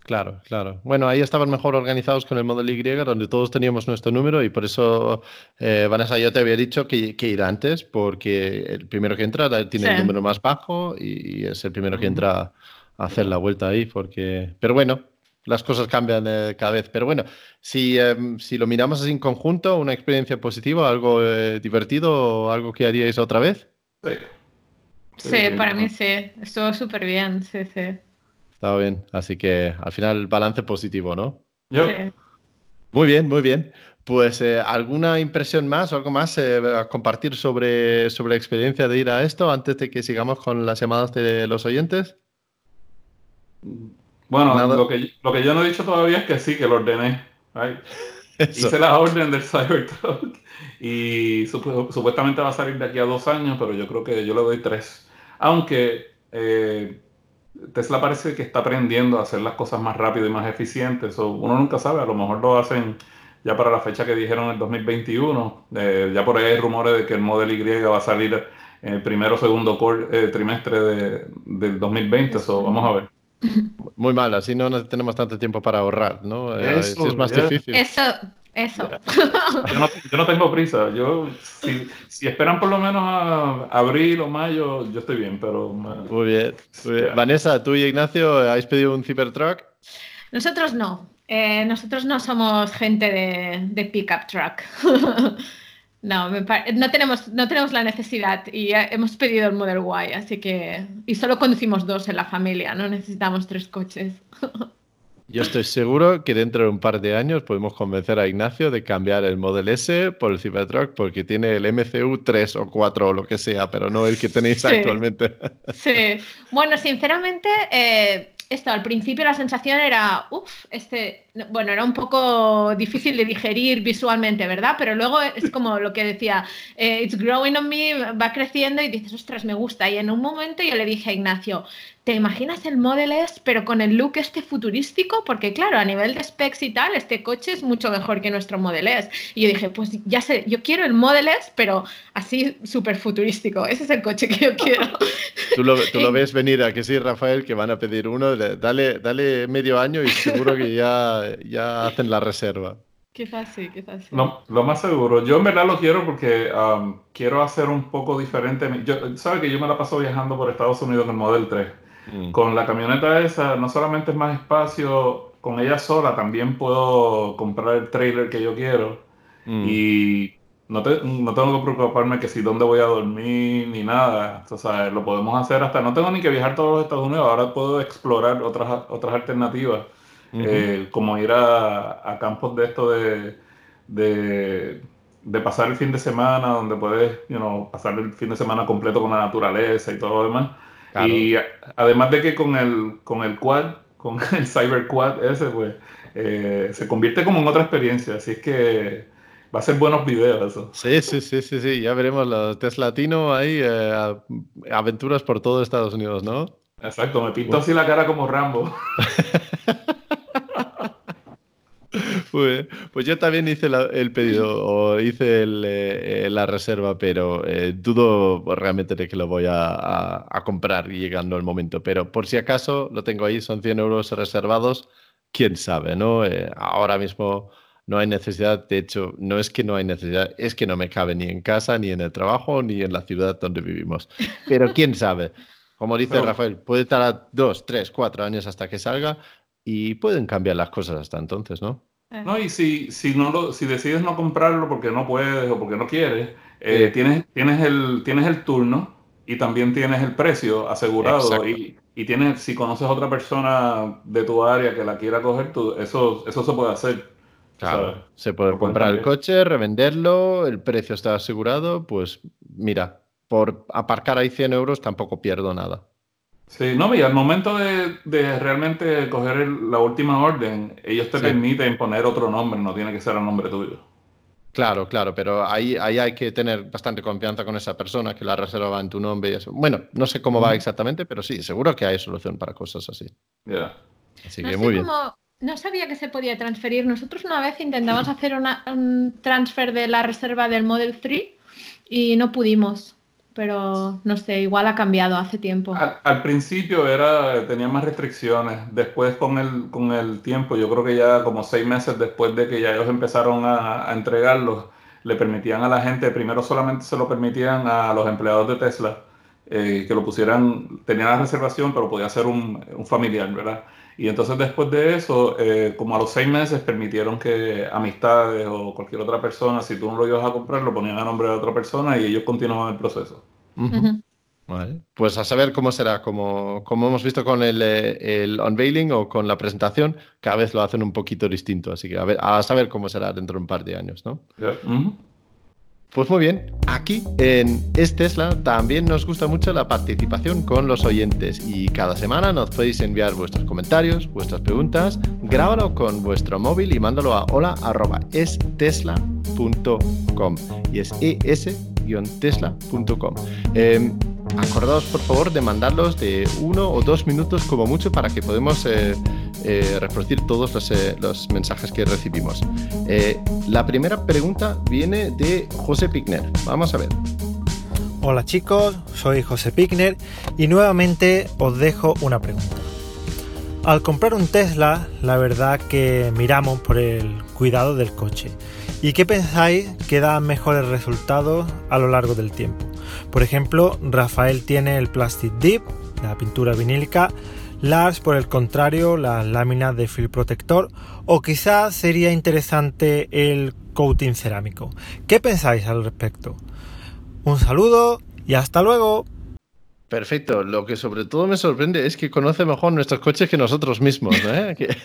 Speaker 1: Claro, claro. Bueno, ahí estaban mejor organizados con el Model Y, donde todos teníamos nuestro número y por eso, eh, Vanessa, yo te había dicho que, que ir antes, porque el primero que entra tiene el número más bajo y, y es el primero que entra a hacer la vuelta ahí, porque... Pero bueno, las cosas cambian eh, cada vez. Pero bueno, si, em, si lo miramos así en conjunto, una experiencia positiva, algo eh, divertido o algo que haríais otra vez,
Speaker 3: Sí.
Speaker 2: Sí, para mí sí. Estuvo súper bien, sí, sí.
Speaker 1: Estaba bien. Así que al final, balance positivo, ¿no?
Speaker 3: Yo,
Speaker 2: Sí.
Speaker 1: Muy bien, muy bien. Pues eh, ¿alguna impresión más o algo más eh, a compartir sobre, sobre la experiencia de ir a esto antes de que sigamos con las llamadas de los oyentes?
Speaker 3: bueno,
Speaker 1: Nada.
Speaker 3: lo que, lo que yo no he dicho todavía es que sí, que lo ordené. right? Hice la orden del Cybertruck y supu- supuestamente va a salir de aquí a dos años, pero yo creo que yo le doy tres. Aunque eh, Tesla parece que está aprendiendo a hacer las cosas más rápido y más eficientes. o uno nunca sabe, a lo mejor lo hacen ya para la fecha que dijeron el 2021. Eh, ya por ahí hay rumores de que el Model Y va a salir en el primero o segundo eh, trimestre de- del 2020. So, vamos a ver.
Speaker 1: Muy mal, así no tenemos tanto tiempo para ahorrar, ¿no? Eh,
Speaker 3: Eso,
Speaker 1: es más difícil.
Speaker 2: Eso, eso.
Speaker 3: Yo no, yo no tengo prisa. Yo, si, si esperan por lo menos a abril o mayo, yo estoy bien, pero...
Speaker 1: Muy bien, muy bien. Vanessa, tú y Ignacio, ¿habéis pedido un Cybertruck?
Speaker 2: Nosotros no. Eh, nosotros no somos gente de, de pickup truck. no, me no, tenemos, no tenemos la necesidad y hemos pedido el Model Y, así que... Y solo conducimos dos en la familia, no necesitamos tres coches.
Speaker 1: Yo estoy seguro que dentro de un par de años podemos convencer a Ignacio de cambiar el Model S por el Cybertruck porque tiene el MCU 3 o 4 o lo que sea, pero no el que tenéis
Speaker 2: Sí.
Speaker 1: actualmente.
Speaker 2: Sí, bueno, sinceramente, eh, esto al principio la sensación era, uff, este, bueno, era un poco difícil de digerir visualmente, ¿verdad? Pero luego es como lo que decía, eh, it's growing on me, va creciendo y dices, ostras, me gusta. Y en un momento yo le dije a Ignacio, ¿te imaginas el Model S, pero con el look este futurístico? Porque claro, a nivel de specs y tal, este coche es mucho mejor que nuestro Model S. Y yo dije, pues ya sé, yo quiero el Model S, pero así súper futurístico. Ese es el coche que yo quiero.
Speaker 1: Tú lo, tú lo ves venir a que sí, Rafael, que van a pedir uno, le- dale, dale medio año y seguro que ya, ya hacen la reserva.
Speaker 2: Quizás sí, quizás sí.
Speaker 3: Lo, lo más seguro. Yo en verdad lo quiero porque um, quiero hacer un poco diferente. Yo, ¿Sabe que yo me la paso viajando por Estados Unidos en el Model 3?
Speaker 1: Mm.
Speaker 3: Con la camioneta esa, no solamente es más espacio, con ella sola también puedo comprar el trailer que yo quiero.
Speaker 1: Mm.
Speaker 3: Y no, te- no tengo que preocuparme que si dónde voy a dormir ni nada. O sea, lo podemos hacer hasta, no tengo ni que viajar todos los Estados Unidos, ahora puedo explorar otras, otras alternativas,
Speaker 1: Ujú.
Speaker 3: eh, como ir a, a campos de esto de, de, de pasar el fin de semana, donde puedes you know, pasar el fin de semana completo con la naturaleza y todo lo demás.
Speaker 1: Claro.
Speaker 3: Y a- además de que con el, con el quad, con el Cyber Quad ese, pues, eh, se convierte como en otra experiencia. Así es que va a ser buenos videos eso.
Speaker 1: Sí, sí, sí, sí, sí, ya veremos los Tesla Tino ahí, eh, aventuras por todo Estados Unidos, ¿no?
Speaker 3: Exacto, me pinto así la cara como Rambo.
Speaker 1: Muy bien. Pues yo también hice la- el pedido o hice el, eh, eh, la reserva, pero eh, dudo realmente de que lo voy a, a- a comprar llegando el momento. Pero por si acaso lo tengo ahí, son 100 euros reservados, quién sabe, ¿no? Eh, ahora mismo no hay necesidad, de hecho, no es que no hay necesidad, es que no me cabe ni en casa, ni en el trabajo, ni en la ciudad donde vivimos. Pero quién sabe. Como dice. Rafael, puede estar a dos, tres, cuatro años hasta que salga y pueden cambiar las cosas hasta entonces, ¿no?
Speaker 3: No, y si, si, no lo, si decides no comprarlo porque no puedes o porque no quieres, eh,
Speaker 1: Sí.
Speaker 3: tienes, tienes, el, tienes el turno y también tienes el precio asegurado. Y, y tienes, si conoces a otra persona de tu área que la quiera coger, tú, eso, eso se puede hacer.
Speaker 1: Claro,
Speaker 3: ¿sabes?
Speaker 1: se puede comprar el coche, revenderlo, el precio está asegurado, pues mira, por aparcar ahí 100 euros tampoco pierdo nada.
Speaker 3: Sí, no, y al momento de, de realmente coger el- la última orden, ellos te
Speaker 1: Sí.
Speaker 3: permiten poner otro nombre, no tiene que ser el nombre tuyo.
Speaker 1: Claro, claro, pero ahí, ahí hay que tener bastante confianza con esa persona que la reserva va en tu nombre y eso. Bueno, no sé cómo va exactamente, pero sí, seguro que hay solución para cosas así.
Speaker 3: Ya.
Speaker 1: Así
Speaker 2: no
Speaker 1: que
Speaker 2: sé
Speaker 1: muy bien.
Speaker 2: cómo- no sabía que se podía transferir. Nosotros una vez intentamos hacer una- un transfer de la reserva del Model 3 y no pudimos. Pero no sé, igual ha cambiado hace tiempo.
Speaker 3: Al, principio era, tenía más restricciones. Después con el, con el tiempo, yo creo que ya como seis meses después de que ya ellos empezaron a, entregarlos, le permitían a la gente, primero solamente se lo permitían a los empleados de Tesla, eh, que lo pusieran, tenían la reservación, pero podía ser un, un familiar, ¿verdad? Y entonces después de eso, eh, como a los seis meses, permitieron que amistades o cualquier otra persona, si tú no lo ibas a comprar, lo ponían a nombre de otra persona y ellos continuaban el proceso.
Speaker 1: Vale. Pues a saber cómo será, como, como hemos visto con el, eh, el unveiling o con la presentación, cada vez lo hacen un poquito distinto. Así que a, ver, a saber cómo será dentro de un par de años, ¿no? Pues muy bien, aquí en Es Tesla también nos gusta mucho la participación con los oyentes y cada semana nos podéis enviar vuestros comentarios, vuestras preguntas, grábalo con vuestro móvil y mándalo a hola@estesla.com y es es-tesla.com. Eh, acordaos por favor de mandarlos de uno o dos minutos como mucho para que podamos eh, eh, reproducir todos los, eh, los mensajes que recibimos. La primera pregunta viene de José Pigner. Vamos a ver.
Speaker 4: Hola chicos, soy José Pickner y nuevamente os dejo una pregunta. Al comprar un Tesla, la verdad que miramos por el cuidado del coche. ¿Y qué pensáis que da mejores resultados a lo largo del tiempo? Por ejemplo, Rafael tiene el Plastic Dip, la pintura vinílica, Lars, por el contrario, las láminas de film protector, o quizás sería interesante el coating cerámico. ¿Qué pensáis al respecto? Un saludo y hasta luego.
Speaker 1: Perfecto. Lo que sobre todo me sorprende es que conoce mejor nuestros coches que nosotros mismos. ¿eh?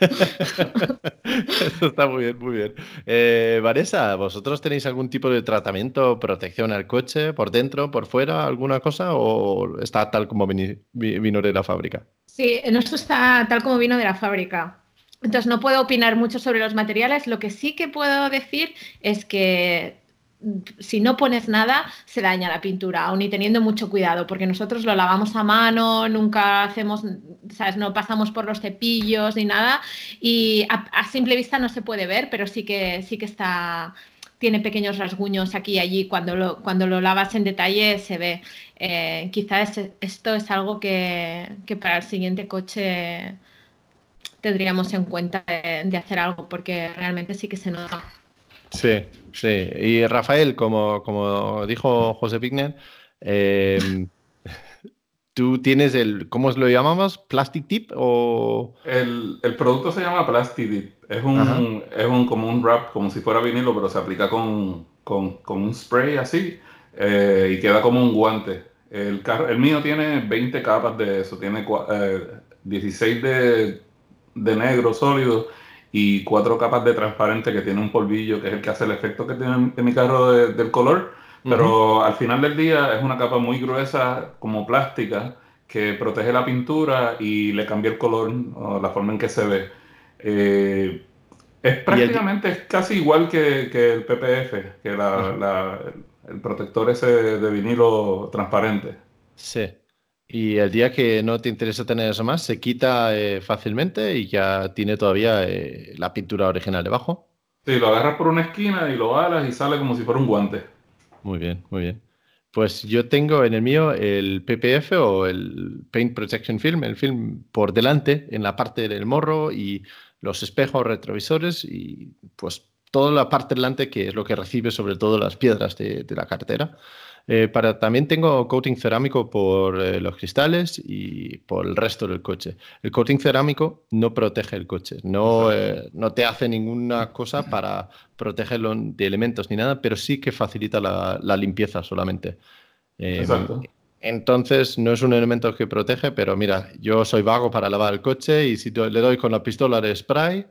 Speaker 1: Eso está muy bien, muy bien. Eh, Vanessa, ¿vosotros tenéis algún tipo de tratamiento protección al coche por dentro, por fuera, alguna cosa? ¿O está tal como vino de la fábrica?
Speaker 2: Sí, nuestro está tal como vino de la fábrica. Entonces no puedo opinar mucho sobre los materiales. Lo que sí que puedo decir es que si no pones nada, se daña la pintura, aun y teniendo mucho cuidado, porque nosotros lo lavamos a mano, nunca hacemos, ¿sabes? No pasamos por los cepillos ni nada, y a, simple vista no se puede ver, pero sí que, sí que está, tiene pequeños rasguños aquí y allí. Cuando lo, cuando lo lavas en detalle se ve. Eh, quizás esto es algo que, que para el siguiente coche tendríamos en cuenta de, de hacer algo, porque realmente sí que se nota.
Speaker 1: Sí, sí. Y Rafael, como, como dijo José Pigner, eh, tú tienes el, ¿cómo lo llamamos? ¿Plastic tip o...?
Speaker 3: El, el producto se llama Plastic Dip. Es
Speaker 1: Ajá.
Speaker 3: un, es un como un wrap, como si fuera vinilo, pero se aplica con, con, con un spray así eh, y queda como un guante. El, carro, el mío tiene 20 capas de eso, tiene eh, 16 de, de negro sólido y cuatro capas de transparente que tiene un polvillo, que es el que hace el efecto que tiene en, mi carro de- del color. Pero al final del día es una capa muy gruesa, como plástica, que protege la pintura y le cambia el color o la forma en que se ve. Eh, es prácticamente es casi igual que, que el PPF, que la- el protector ese de vinilo transparente.
Speaker 1: Sí. Y el día que no te interesa tener eso más, se quita eh, fácilmente y ya tiene todavía eh, la pintura original debajo.
Speaker 3: Sí, lo agarras por una esquina y lo alas y sale como si fuera un guante.
Speaker 1: Muy bien, muy bien. Pues yo tengo en el mío el PPF o el Paint Protection Film, el film por delante, en la parte del morro y los espejos retrovisores y pues toda la parte delante que es lo que recibe sobre todo las piedras de, de la carretera. Eh, para, también tengo coating cerámico por eh, los cristales y por el resto del coche. El coating cerámico no protege el coche, no, eh, no te hace ninguna cosa para protegerlo de elementos ni nada, pero sí que facilita la, la limpieza solamente. Eh,
Speaker 3: Exacto.
Speaker 1: entonces no es un elemento que protege, pero mira, yo soy vago para lavar el coche y si le doy con la pistola de spray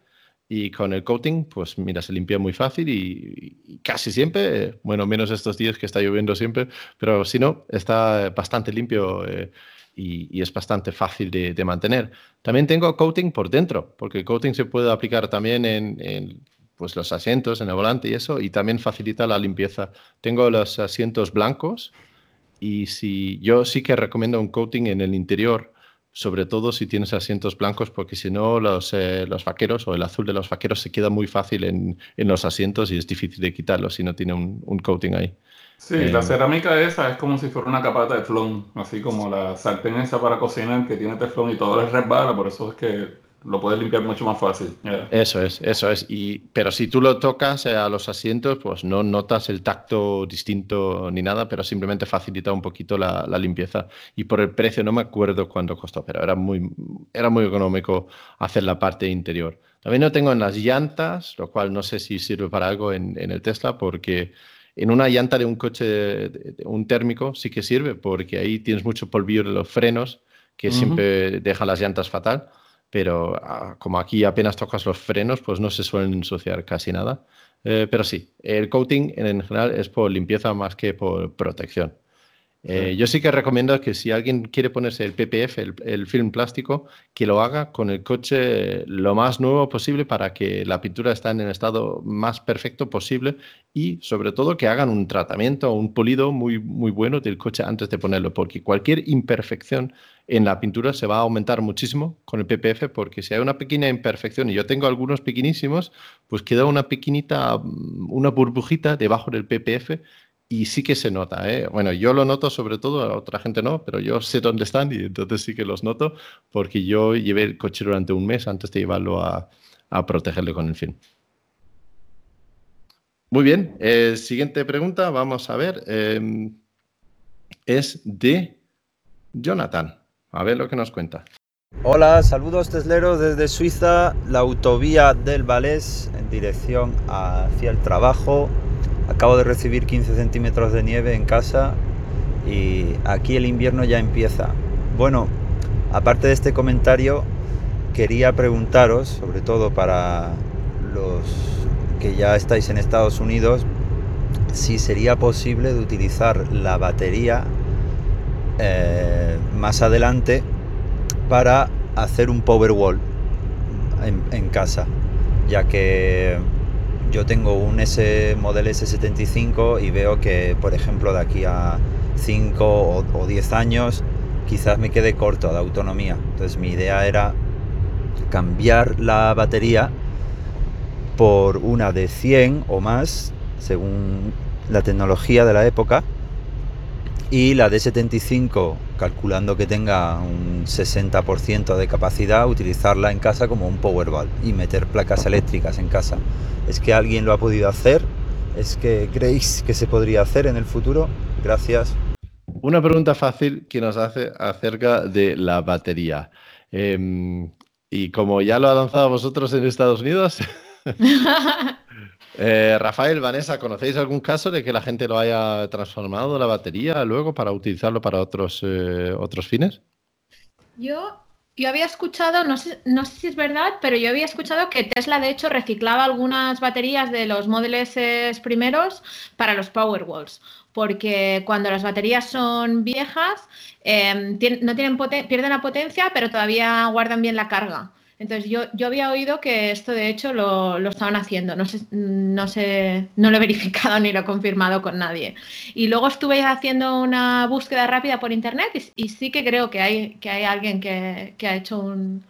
Speaker 1: y con el coating, pues mira, se limpia muy fácil y, casi siempre, bueno, menos estos días que está lloviendo siempre, pero si no, está bastante limpio eh, y, es bastante fácil de, de mantener. También tengo coating por dentro, porque el coating se puede aplicar también en, en, pues los asientos, en el volante y eso, y también facilita la limpieza. Tengo los asientos blancos y si yo sí que recomiendo un coating en el interior, sobre todo si tienes asientos blancos, porque si no los, eh, los vaqueros o el azul de los vaqueros se queda muy fácil en, en los asientos y es difícil de quitarlo si no tiene un, un coating ahí.
Speaker 3: Sí,
Speaker 1: Eh,
Speaker 3: la cerámica esa es como si fuera una capa de teflón, así como la sartén esa para cocinar que tiene teflón y todo les resbala, por eso es que lo puedes limpiar mucho más fácil. ya.
Speaker 1: Eso es, eso es. Y, pero si tú lo tocas eh, a los asientos, pues no notas el tacto distinto ni nada, pero simplemente facilita un poquito la, la limpieza. Y por el precio, no me acuerdo cuánto costó, pero era muy, era muy económico hacer la parte interior. También lo tengo en las llantas, lo cual no sé si sirve para algo en, en el Tesla, porque en una llanta de un coche, de- de un térmico, sí que sirve, porque ahí tienes mucho polvillo en los frenos, que
Speaker 3: Ujú.
Speaker 1: siempre deja las llantas fatal pero ah, como aquí apenas tocas los frenos, pues no se suelen ensuciar casi nada. Eh, pero sí, el coating en general es por limpieza más que por protección. Eh,
Speaker 3: Sí.
Speaker 1: Yo sí que recomiendo que si alguien quiere ponerse el PPF, el, el film plástico, que lo haga con el coche lo más nuevo posible para que la pintura esté en el estado más perfecto posible y sobre todo que hagan un tratamiento, un pulido muy, muy bueno del coche antes de ponerlo, porque cualquier imperfección en la pintura se va a aumentar muchísimo con el PPF, porque si hay una pequeña imperfección, y yo tengo algunos pequeñísimos, pues queda una pequeñita, mm, una burbujita debajo del PPF y sí que se nota, ¿eh? Bueno, yo lo noto sobre todo, a otra gente no, pero yo sé dónde están y entonces sí que los noto porque yo llevé el coche durante un mes antes de llevarlo a, a protegerle con el film. Muy bien, eh, siguiente pregunta, vamos a ver. eh, es de Jonathan. A ver lo que nos cuenta.
Speaker 5: Hola, saludos tesleros desde Suiza, la autovía del Valés en dirección hacia el trabajo. Acabo de recibir 15 centímetros de nieve en casa y aquí el invierno ya empieza. Bueno, aparte de este comentario, quería preguntaros, sobre todo para los que ya estáis en Estados Unidos, si sería posible de utilizar la batería eh, más adelante para hacer un Powerwall en, en casa, ya que yo tengo un S Model S75 y veo que, por ejemplo, de aquí a 5 o, o 10 años quizás me quede corto de autonomía. Entonces mi idea era cambiar la batería por una de 100 o más, según la tecnología de la época, y la D75, calculando que tenga un 60% de capacidad, utilizarla en casa como un Powerball y meter placas eléctricas en casa. ¿Es que alguien lo ha podido hacer? ¿Es que creéis que se podría hacer en el futuro? Gracias.
Speaker 1: Una pregunta fácil que nos hace acerca de la batería. Em, y como ya lo ha lanzado vosotros en Estados Unidos, eh, Rafael, Vanessa, ¿conocéis algún caso de que la gente lo haya transformado la batería luego para utilizarlo para otros, eh, otros fines?
Speaker 2: Yo, yo había escuchado, no sé, no sé si es verdad, pero yo había escuchado que Tesla de hecho reciclaba algunas baterías de los Model S primeros para los Powerwalls, porque cuando las baterías son viejas eh, no tienen pierden la potencia, pero todavía guardan bien la carga. Entonces yo, yo había oído que esto de hecho lo, lo estaban haciendo, no sé, no sé, no lo he verificado ni lo he confirmado con nadie. Y luego estuve haciendo una búsqueda rápida por internet y, sí que creo que hay, que hay alguien que, que ha hecho un,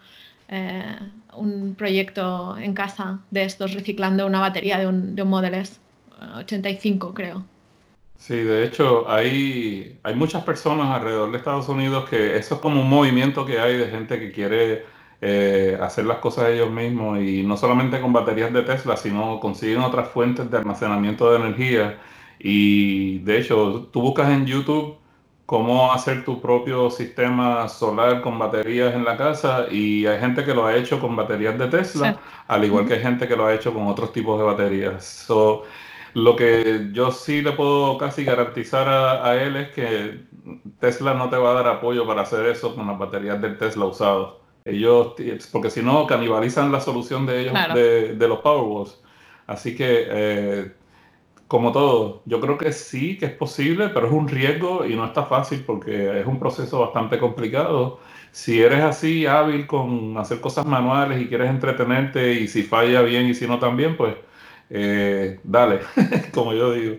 Speaker 2: eh, un proyecto en casa de estos reciclando una batería de un, de un Model S eh, 85, creo.
Speaker 3: Sí, de hecho, hay, hay muchas personas alrededor de Estados Unidos que eso es como un movimiento que hay de gente que quiere eh, hacer las cosas ellos mismos y no solamente con baterías de Tesla, sino consiguen otras fuentes de almacenamiento de energía. Y de hecho, tú buscas en YouTube cómo hacer tu propio sistema solar con baterías en la casa y hay gente que lo ha hecho con baterías de Tesla,
Speaker 2: Sí.
Speaker 3: al igual que hay gente que lo ha hecho con otros tipos de baterías. So, lo que yo sí le puedo casi garantizar a, a él es que Tesla no te va a dar apoyo para hacer eso con las baterías del Tesla usado. Ellos, porque si no, canibalizan la solución de ellos,
Speaker 2: Claro.
Speaker 3: de, de los Powerwalls. Así que, eh, como todo, yo creo que sí que es posible, pero es un riesgo y no está fácil porque es un proceso bastante complicado. Si eres así hábil con hacer cosas manuales y quieres entretenerte y si falla bien y si no también, pues eh, dale, como yo digo.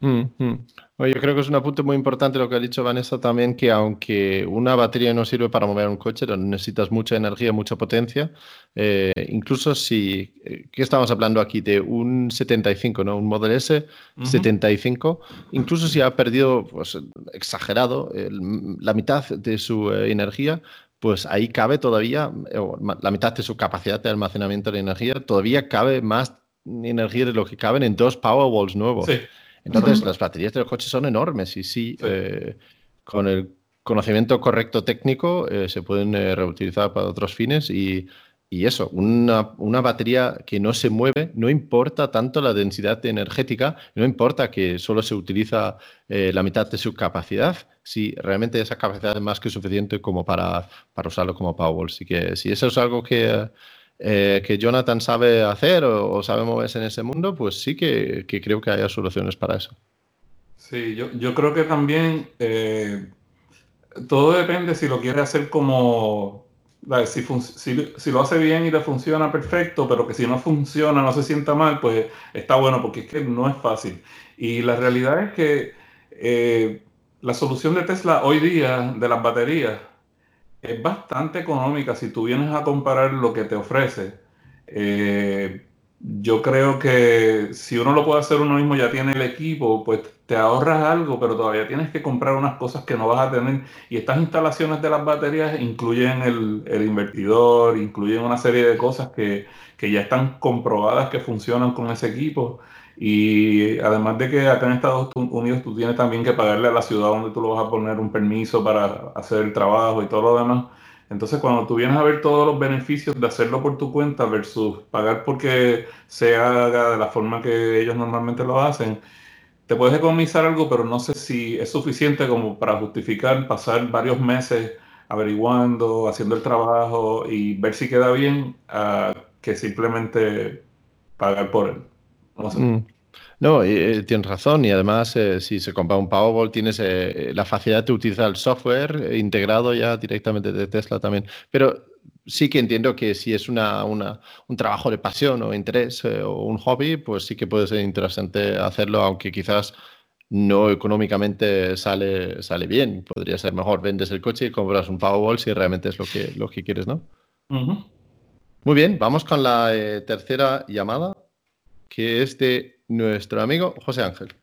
Speaker 1: Mm, mm. Yo creo que es un apunte muy importante lo que ha dicho Vanessa también, que aunque una batería no sirve para mover un coche, necesitas mucha energía, mucha potencia, eh, incluso si, eh, ¿qué estamos hablando aquí? De un 75, ¿no? Un Model S 75, incluso si ha perdido, pues exagerado, la mitad de su eh, energía, pues ahí cabe todavía, la mitad de su capacidad de almacenamiento de energía, todavía cabe más energía de lo que caben en dos Powerwalls nuevos.
Speaker 3: Sí.
Speaker 1: Entonces, las baterías de los coches son enormes y sí, eh, con el conocimiento correcto técnico eh, se pueden eh, reutilizar para otros fines y, y eso, una, una, batería que no se mueve, no importa tanto la densidad energética, no importa que solo se utiliza la mitad de su capacidad, si realmente esa capacidad es más que suficiente como para, para usarlo como Powerwall. Así que si eso es algo que eh, que Jonathan sabe hacer o, sabe moverse en ese mundo, pues sí que, creo que haya soluciones para eso.
Speaker 3: Sí, yo, creo que también eh, todo depende si lo quiere hacer como, si, si, lo hace bien y le funciona perfecto, pero que si no funciona, no se sienta mal, pues está bueno, porque es que no es fácil. Y la realidad es que eh, la solución de Tesla hoy día de las baterías es bastante económica si tú vienes a comparar lo que te ofrece. Eh, yo creo que si uno lo puede hacer uno mismo, ya tiene el equipo, pues te ahorras algo, pero todavía tienes que comprar unas cosas que no vas a tener. Y estas instalaciones de las baterías incluyen el, el invertidor, incluyen una serie de cosas que, que ya están comprobadas que funcionan con ese equipo. Y además de que acá en Estados Unidos tú tienes también que pagarle a la ciudad donde tú lo vas a poner un permiso para hacer el trabajo y todo lo demás. Entonces cuando tú vienes a ver todos los beneficios de hacerlo por tu cuenta versus pagar porque se haga de la forma que ellos normalmente lo hacen, te puedes economizar algo, pero no sé si es suficiente como para justificar pasar varios meses averiguando, haciendo el trabajo y ver si queda bien, que simplemente pagar por él.
Speaker 1: No, mm. eh, tienes razón y además eh, si se compra un Powerball tienes eh, la facilidad de utilizar el software integrado ya directamente de Tesla también. Pero sí que entiendo que si es una, un trabajo de pasión o interés o un hobby, pues sí que puede ser interesante hacerlo, aunque quizás no económicamente sale, sale bien. Podría ser mejor, vendes el coche y compras un Powerball si realmente es lo que, lo que quieres, ¿no? Muy bien, vamos con la tercera llamada que es de nuestro amigo José Ángel.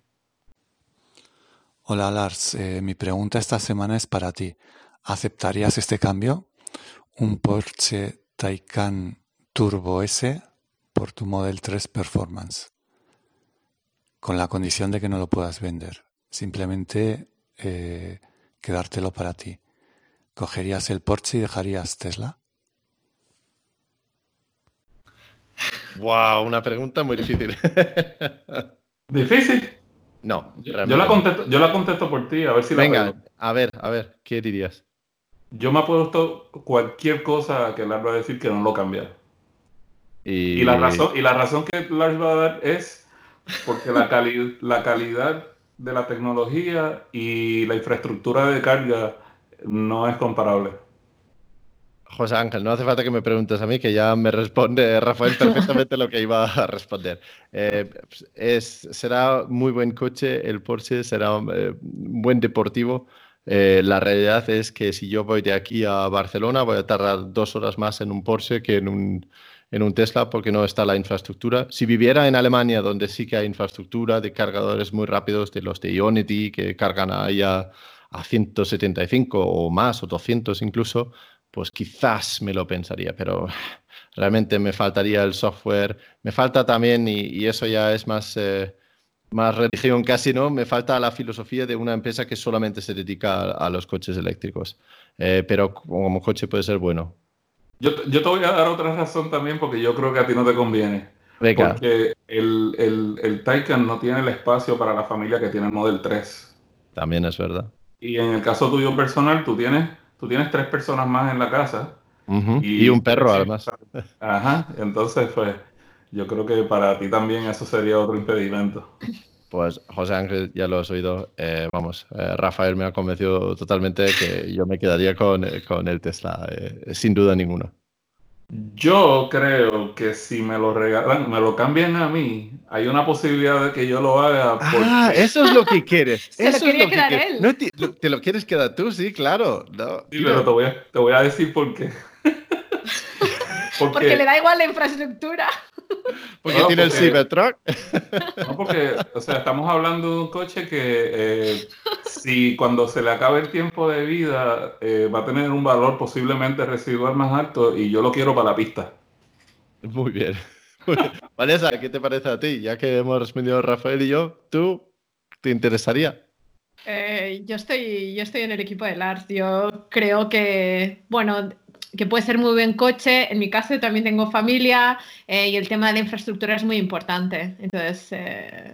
Speaker 6: Hola Lars, eh, mi pregunta esta semana es para ti. ¿Aceptarías este cambio? Un Porsche Taycan Turbo S por tu Model 3 Performance. Con la condición de que no lo puedas vender. Simplemente eh, quedártelo para ti. ¿Cogerías el Porsche y dejarías Tesla?
Speaker 1: Wow, una pregunta muy difícil.
Speaker 3: ¿Difícil?
Speaker 1: No.
Speaker 3: Yo la, contesto, yo la contesto por ti, a ver si
Speaker 1: Venga, la a ver, a ver, ¿qué dirías?
Speaker 3: Yo me ha puesto cualquier cosa que Lars va a decir que no lo cambia. Y... la, razón, y la razón que Lars va a dar es porque la, la calidad de la tecnología y la infraestructura de carga no es comparable.
Speaker 1: José Ángel, no hace falta que me preguntes a mí, que ya me responde Rafael perfectamente lo que iba a responder. Eh, es, será muy buen coche, el Porsche será eh, buen deportivo. Eh, la realidad es que si yo voy de aquí a Barcelona, voy a tardar dos horas más en un Porsche que en un, en un Tesla porque no está la infraestructura. Si viviera en Alemania, donde sí que hay infraestructura de cargadores muy rápidos, de los de Ionity, que cargan ahí a, a 175 o más, o 200 incluso, pues quizás me lo pensaría, pero realmente me faltaría el software, me falta también, y, eso ya es más, eh, más religión casi, ¿no? Me falta la filosofía de una empresa que solamente se dedica a, los coches eléctricos, eh, pero como coche puede ser bueno.
Speaker 3: Yo, yo, te voy a dar otra razón también porque yo creo que a ti no te conviene. Porque el, el, el Taycan no tiene el espacio para la familia que tiene el Model 3.
Speaker 1: También es verdad.
Speaker 3: Y en el caso tuyo personal, tú tienes tú tienes tres personas más en la casa.
Speaker 1: y, un perro además.
Speaker 3: Ajá, entonces pues yo creo que para ti también eso sería otro impedimento.
Speaker 1: Pues José Ángel, ya lo has oído. Eh, vamos, eh, Rafael me ha convencido totalmente que yo me quedaría con, eh, el Tesla, sin duda ninguna.
Speaker 3: Yo creo que si me lo regalan, me lo cambian a mí, hay una posibilidad de que yo lo haga. Porque...
Speaker 1: Ah, eso es lo que quieres.
Speaker 2: Se lo
Speaker 1: eso es lo que
Speaker 2: quedar
Speaker 1: quieres.
Speaker 2: él.
Speaker 1: No, te, lo- te lo quieres quedar tú, sí, claro. No,
Speaker 3: Sí, pero te voy, a, te voy a decir por qué. porque,
Speaker 2: Porque le da igual la infraestructura.
Speaker 1: Porque
Speaker 3: No,
Speaker 1: tiene el Cybertruck.
Speaker 3: no, porque, o sea, estamos hablando de un coche que eh, si cuando se le acabe el tiempo de vida eh, va a tener un valor posiblemente residual más alto y yo lo quiero para la pista.
Speaker 1: Muy bien. Muy bien. Vanessa, ¿qué te parece a ti? Ya que hemos respondido Rafael y yo, ¿tú te interesaría?
Speaker 2: Eh, yo, estoy, yo estoy en el equipo de Lars. Yo creo que, bueno, que puede ser muy buen coche. En mi caso también tengo familia eh, y el tema de la infraestructura es muy importante. Entonces, eh,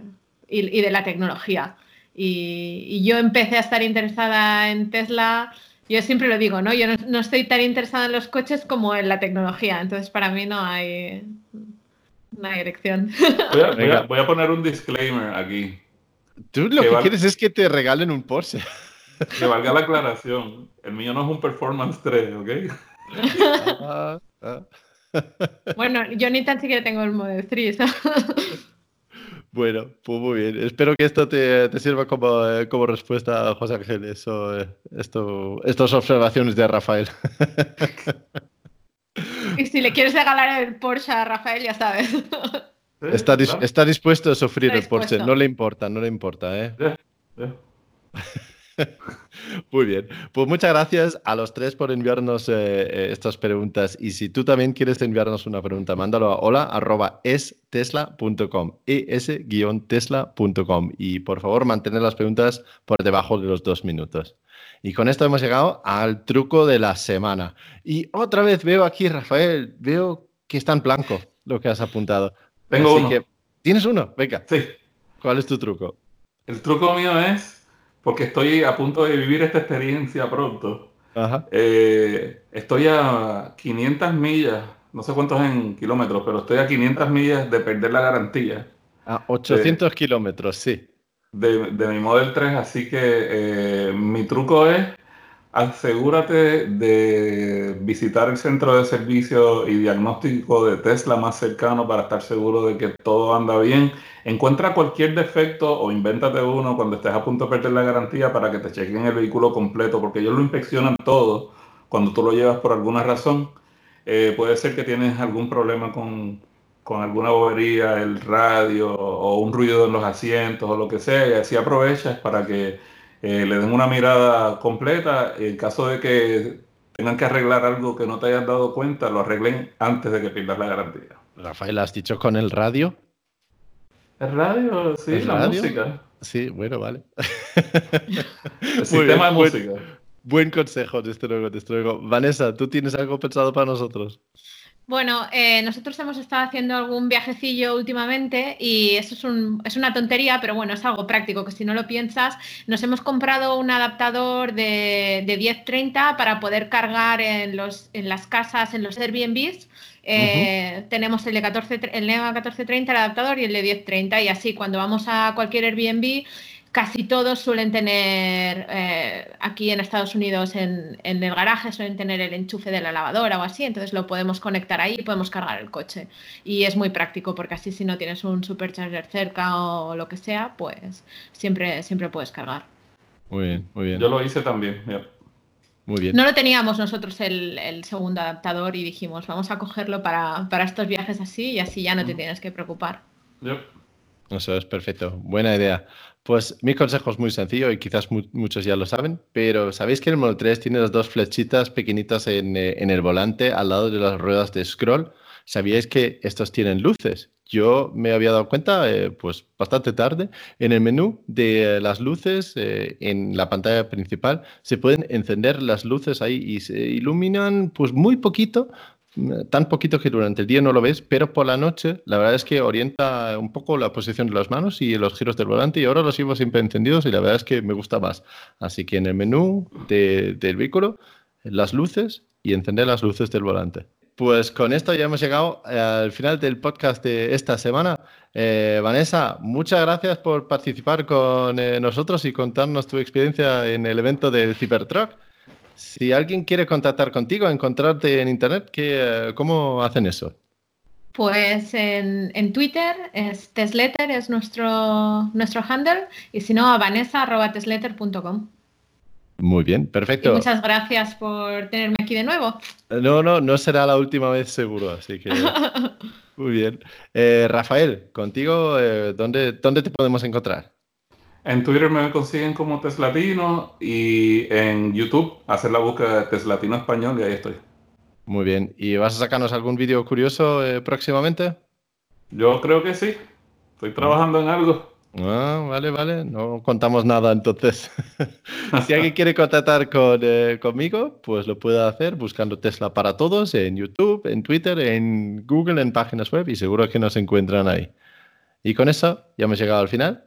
Speaker 2: y, y de la tecnología. Y, y yo empecé a estar interesada en Tesla. Yo siempre lo digo, ¿no? Yo no, no estoy tan interesada en los coches como en la tecnología. Entonces, para mí no hay, no hay elección.
Speaker 3: Voy a, voy a- voy a poner un disclaimer aquí,
Speaker 1: Tú lo
Speaker 3: Que
Speaker 1: que
Speaker 3: val-
Speaker 1: quieres es que te regalen un Porsche.
Speaker 3: que valga la aclaración. El mío no es un Performance 3, ¿ok?
Speaker 1: Ah, ah.
Speaker 2: Bueno, yo ni tan siquiera tengo el Model 3.
Speaker 1: Bueno, pues muy bien. Espero que esto te, te sirva como, eh, como respuesta, José Ángel. Eso, eh, esto, estas observaciones de Rafael.
Speaker 2: Y si le quieres regalar el Porsche a Rafael, ya sabes.
Speaker 1: Está, dis- está dispuesto a sufrir
Speaker 2: Está
Speaker 1: el Porsche. No le importa, no le importa, ¿eh?
Speaker 3: Ya, ya.
Speaker 1: Muy bien. Pues muchas gracias a los tres por enviarnos eh, eh, estas preguntas. Y si tú también quieres enviarnos una pregunta, mándalo a hola arroba estesla.com, es-tesla.com. Y por favor, mantener las preguntas por debajo de los dos minutos. Y con esto hemos llegado al truco de la semana. Y otra vez veo aquí, Rafael, veo que está en blanco lo que has apuntado.
Speaker 3: Tengo
Speaker 1: Así
Speaker 3: uno.
Speaker 1: que- ¿Tienes uno? Venga,
Speaker 3: Sí.
Speaker 1: ¿cuál es tu truco?
Speaker 3: El truco mío es, porque estoy a punto de vivir esta experiencia pronto,
Speaker 1: Ajá.
Speaker 3: eh, estoy a 500 millas, no sé cuántos en kilómetros, pero estoy a 500 millas de perder la garantía
Speaker 1: A 800 kilómetros, sí.
Speaker 3: de, de mi Model 3, así que eh, mi truco es asegúrate de visitar el centro de servicio y diagnóstico de Tesla más cercano para estar seguro de que todo anda bien. Encuentra cualquier defecto o invéntate uno cuando estés a punto de perder la garantía para que te chequen el vehículo completo, porque ellos lo inspeccionan todo cuando tú lo llevas por alguna razón. Eh, puede ser que tienes algún problema con, con alguna bobería, el radio o un ruido en los asientos o lo que sea, y así aprovechas para que eh, le den una mirada completa. En caso de que tengan que arreglar algo que no te hayas dado cuenta, lo arreglen antes de que pierdas la garantía.
Speaker 1: Rafael, ¿has dicho con el radio?
Speaker 3: El radio, sí,
Speaker 1: ¿El
Speaker 3: la
Speaker 1: radio?
Speaker 3: música.
Speaker 1: Sí, bueno, vale.
Speaker 3: El
Speaker 1: Muy
Speaker 3: sistema
Speaker 1: bien,
Speaker 3: de
Speaker 1: buen-
Speaker 3: música.
Speaker 1: Buen consejo, desde luego, desde luego. Vanessa, ¿tú tienes algo pensado para nosotros?
Speaker 2: Bueno, eh, nosotros hemos estado haciendo algún viajecillo últimamente y eso es, un- es una tontería, pero bueno, es algo práctico, que si no lo piensas, nos hemos comprado un adaptador de, de 1030 para poder cargar en, los, en las casas, en los Airbnbs. Eh, Tenemos el de 14, el NEMA 1430, el adaptador, y el de 1030, y así cuando vamos a cualquier Airbnb, casi todos suelen tener, eh, aquí en Estados Unidos, en, en el garaje, suelen tener el enchufe de la lavadora o así, entonces lo podemos conectar ahí y podemos cargar el coche. Y es muy práctico porque así si no tienes un supercharger cerca o lo que sea, pues siempre, siempre puedes cargar.
Speaker 1: Muy bien, muy bien.
Speaker 3: Yo lo hice también.
Speaker 1: Muy bien.
Speaker 2: No lo teníamos nosotros el, el segundo adaptador y dijimos, vamos a cogerlo para, para estos viajes así y así ya no te tienes que preocupar.
Speaker 3: Ya.
Speaker 1: Eso es perfecto. Buena idea. Pues mi consejo es muy sencillo y quizás mu- muchos ya lo saben, pero sabéis que el Model 3 tiene las dos flechitas pequeñitas en, eh, en el volante al lado de las ruedas de scroll. ¿Sabíais que estos tienen luces? Yo me había dado cuenta, eh, pues bastante tarde, en el menú de las luces, eh, en la pantalla principal, se pueden encender las luces ahí y se iluminan pues muy poquito, tan poquito que durante el día no lo ves, pero por la noche la verdad es que orienta un poco la posición de las manos y los giros del volante y ahora los llevo siempre encendidos y la verdad es que me gusta más. Así que en el menú de- del vehículo, las luces y encender las luces del volante. Pues con esto ya hemos llegado eh, al final del podcast de esta semana. Eh, Vanessa, muchas gracias por participar con eh, nosotros y contarnos tu experiencia en el evento del Cybertruck. Si alguien quiere contactar contigo, encontrarte en internet, ¿qué, eh, ¿cómo hacen eso?
Speaker 2: Pues en, en Twitter es Tesletter, es nuestro, nuestro handle, y si no, a vanessa.tesletter.com.
Speaker 1: Muy bien,
Speaker 2: Y
Speaker 1: perfecto.
Speaker 2: muchas gracias por tenerme aquí de nuevo.
Speaker 1: No, no, no será la última vez seguro, así que muy bien. Eh, Rafael, contigo, eh, ¿dónde, ¿dónde te podemos encontrar?
Speaker 3: En Twitter me consiguen como Teslatino y en YouTube hacer la búsqueda de Teslatino Español y ahí estoy.
Speaker 1: Muy bien. ¿Y vas a sacarnos algún vídeo curioso eh, próximamente?
Speaker 3: Yo creo que sí. Estoy trabajando en algo.
Speaker 1: Ah, vale, vale. No contamos nada entonces. si alguien quiere contactar con, eh, conmigo, pues lo puede hacer buscando Tesla para todos en YouTube, en Twitter, en Google, en páginas web y seguro que nos encuentran ahí. Y con eso ya hemos llegado al final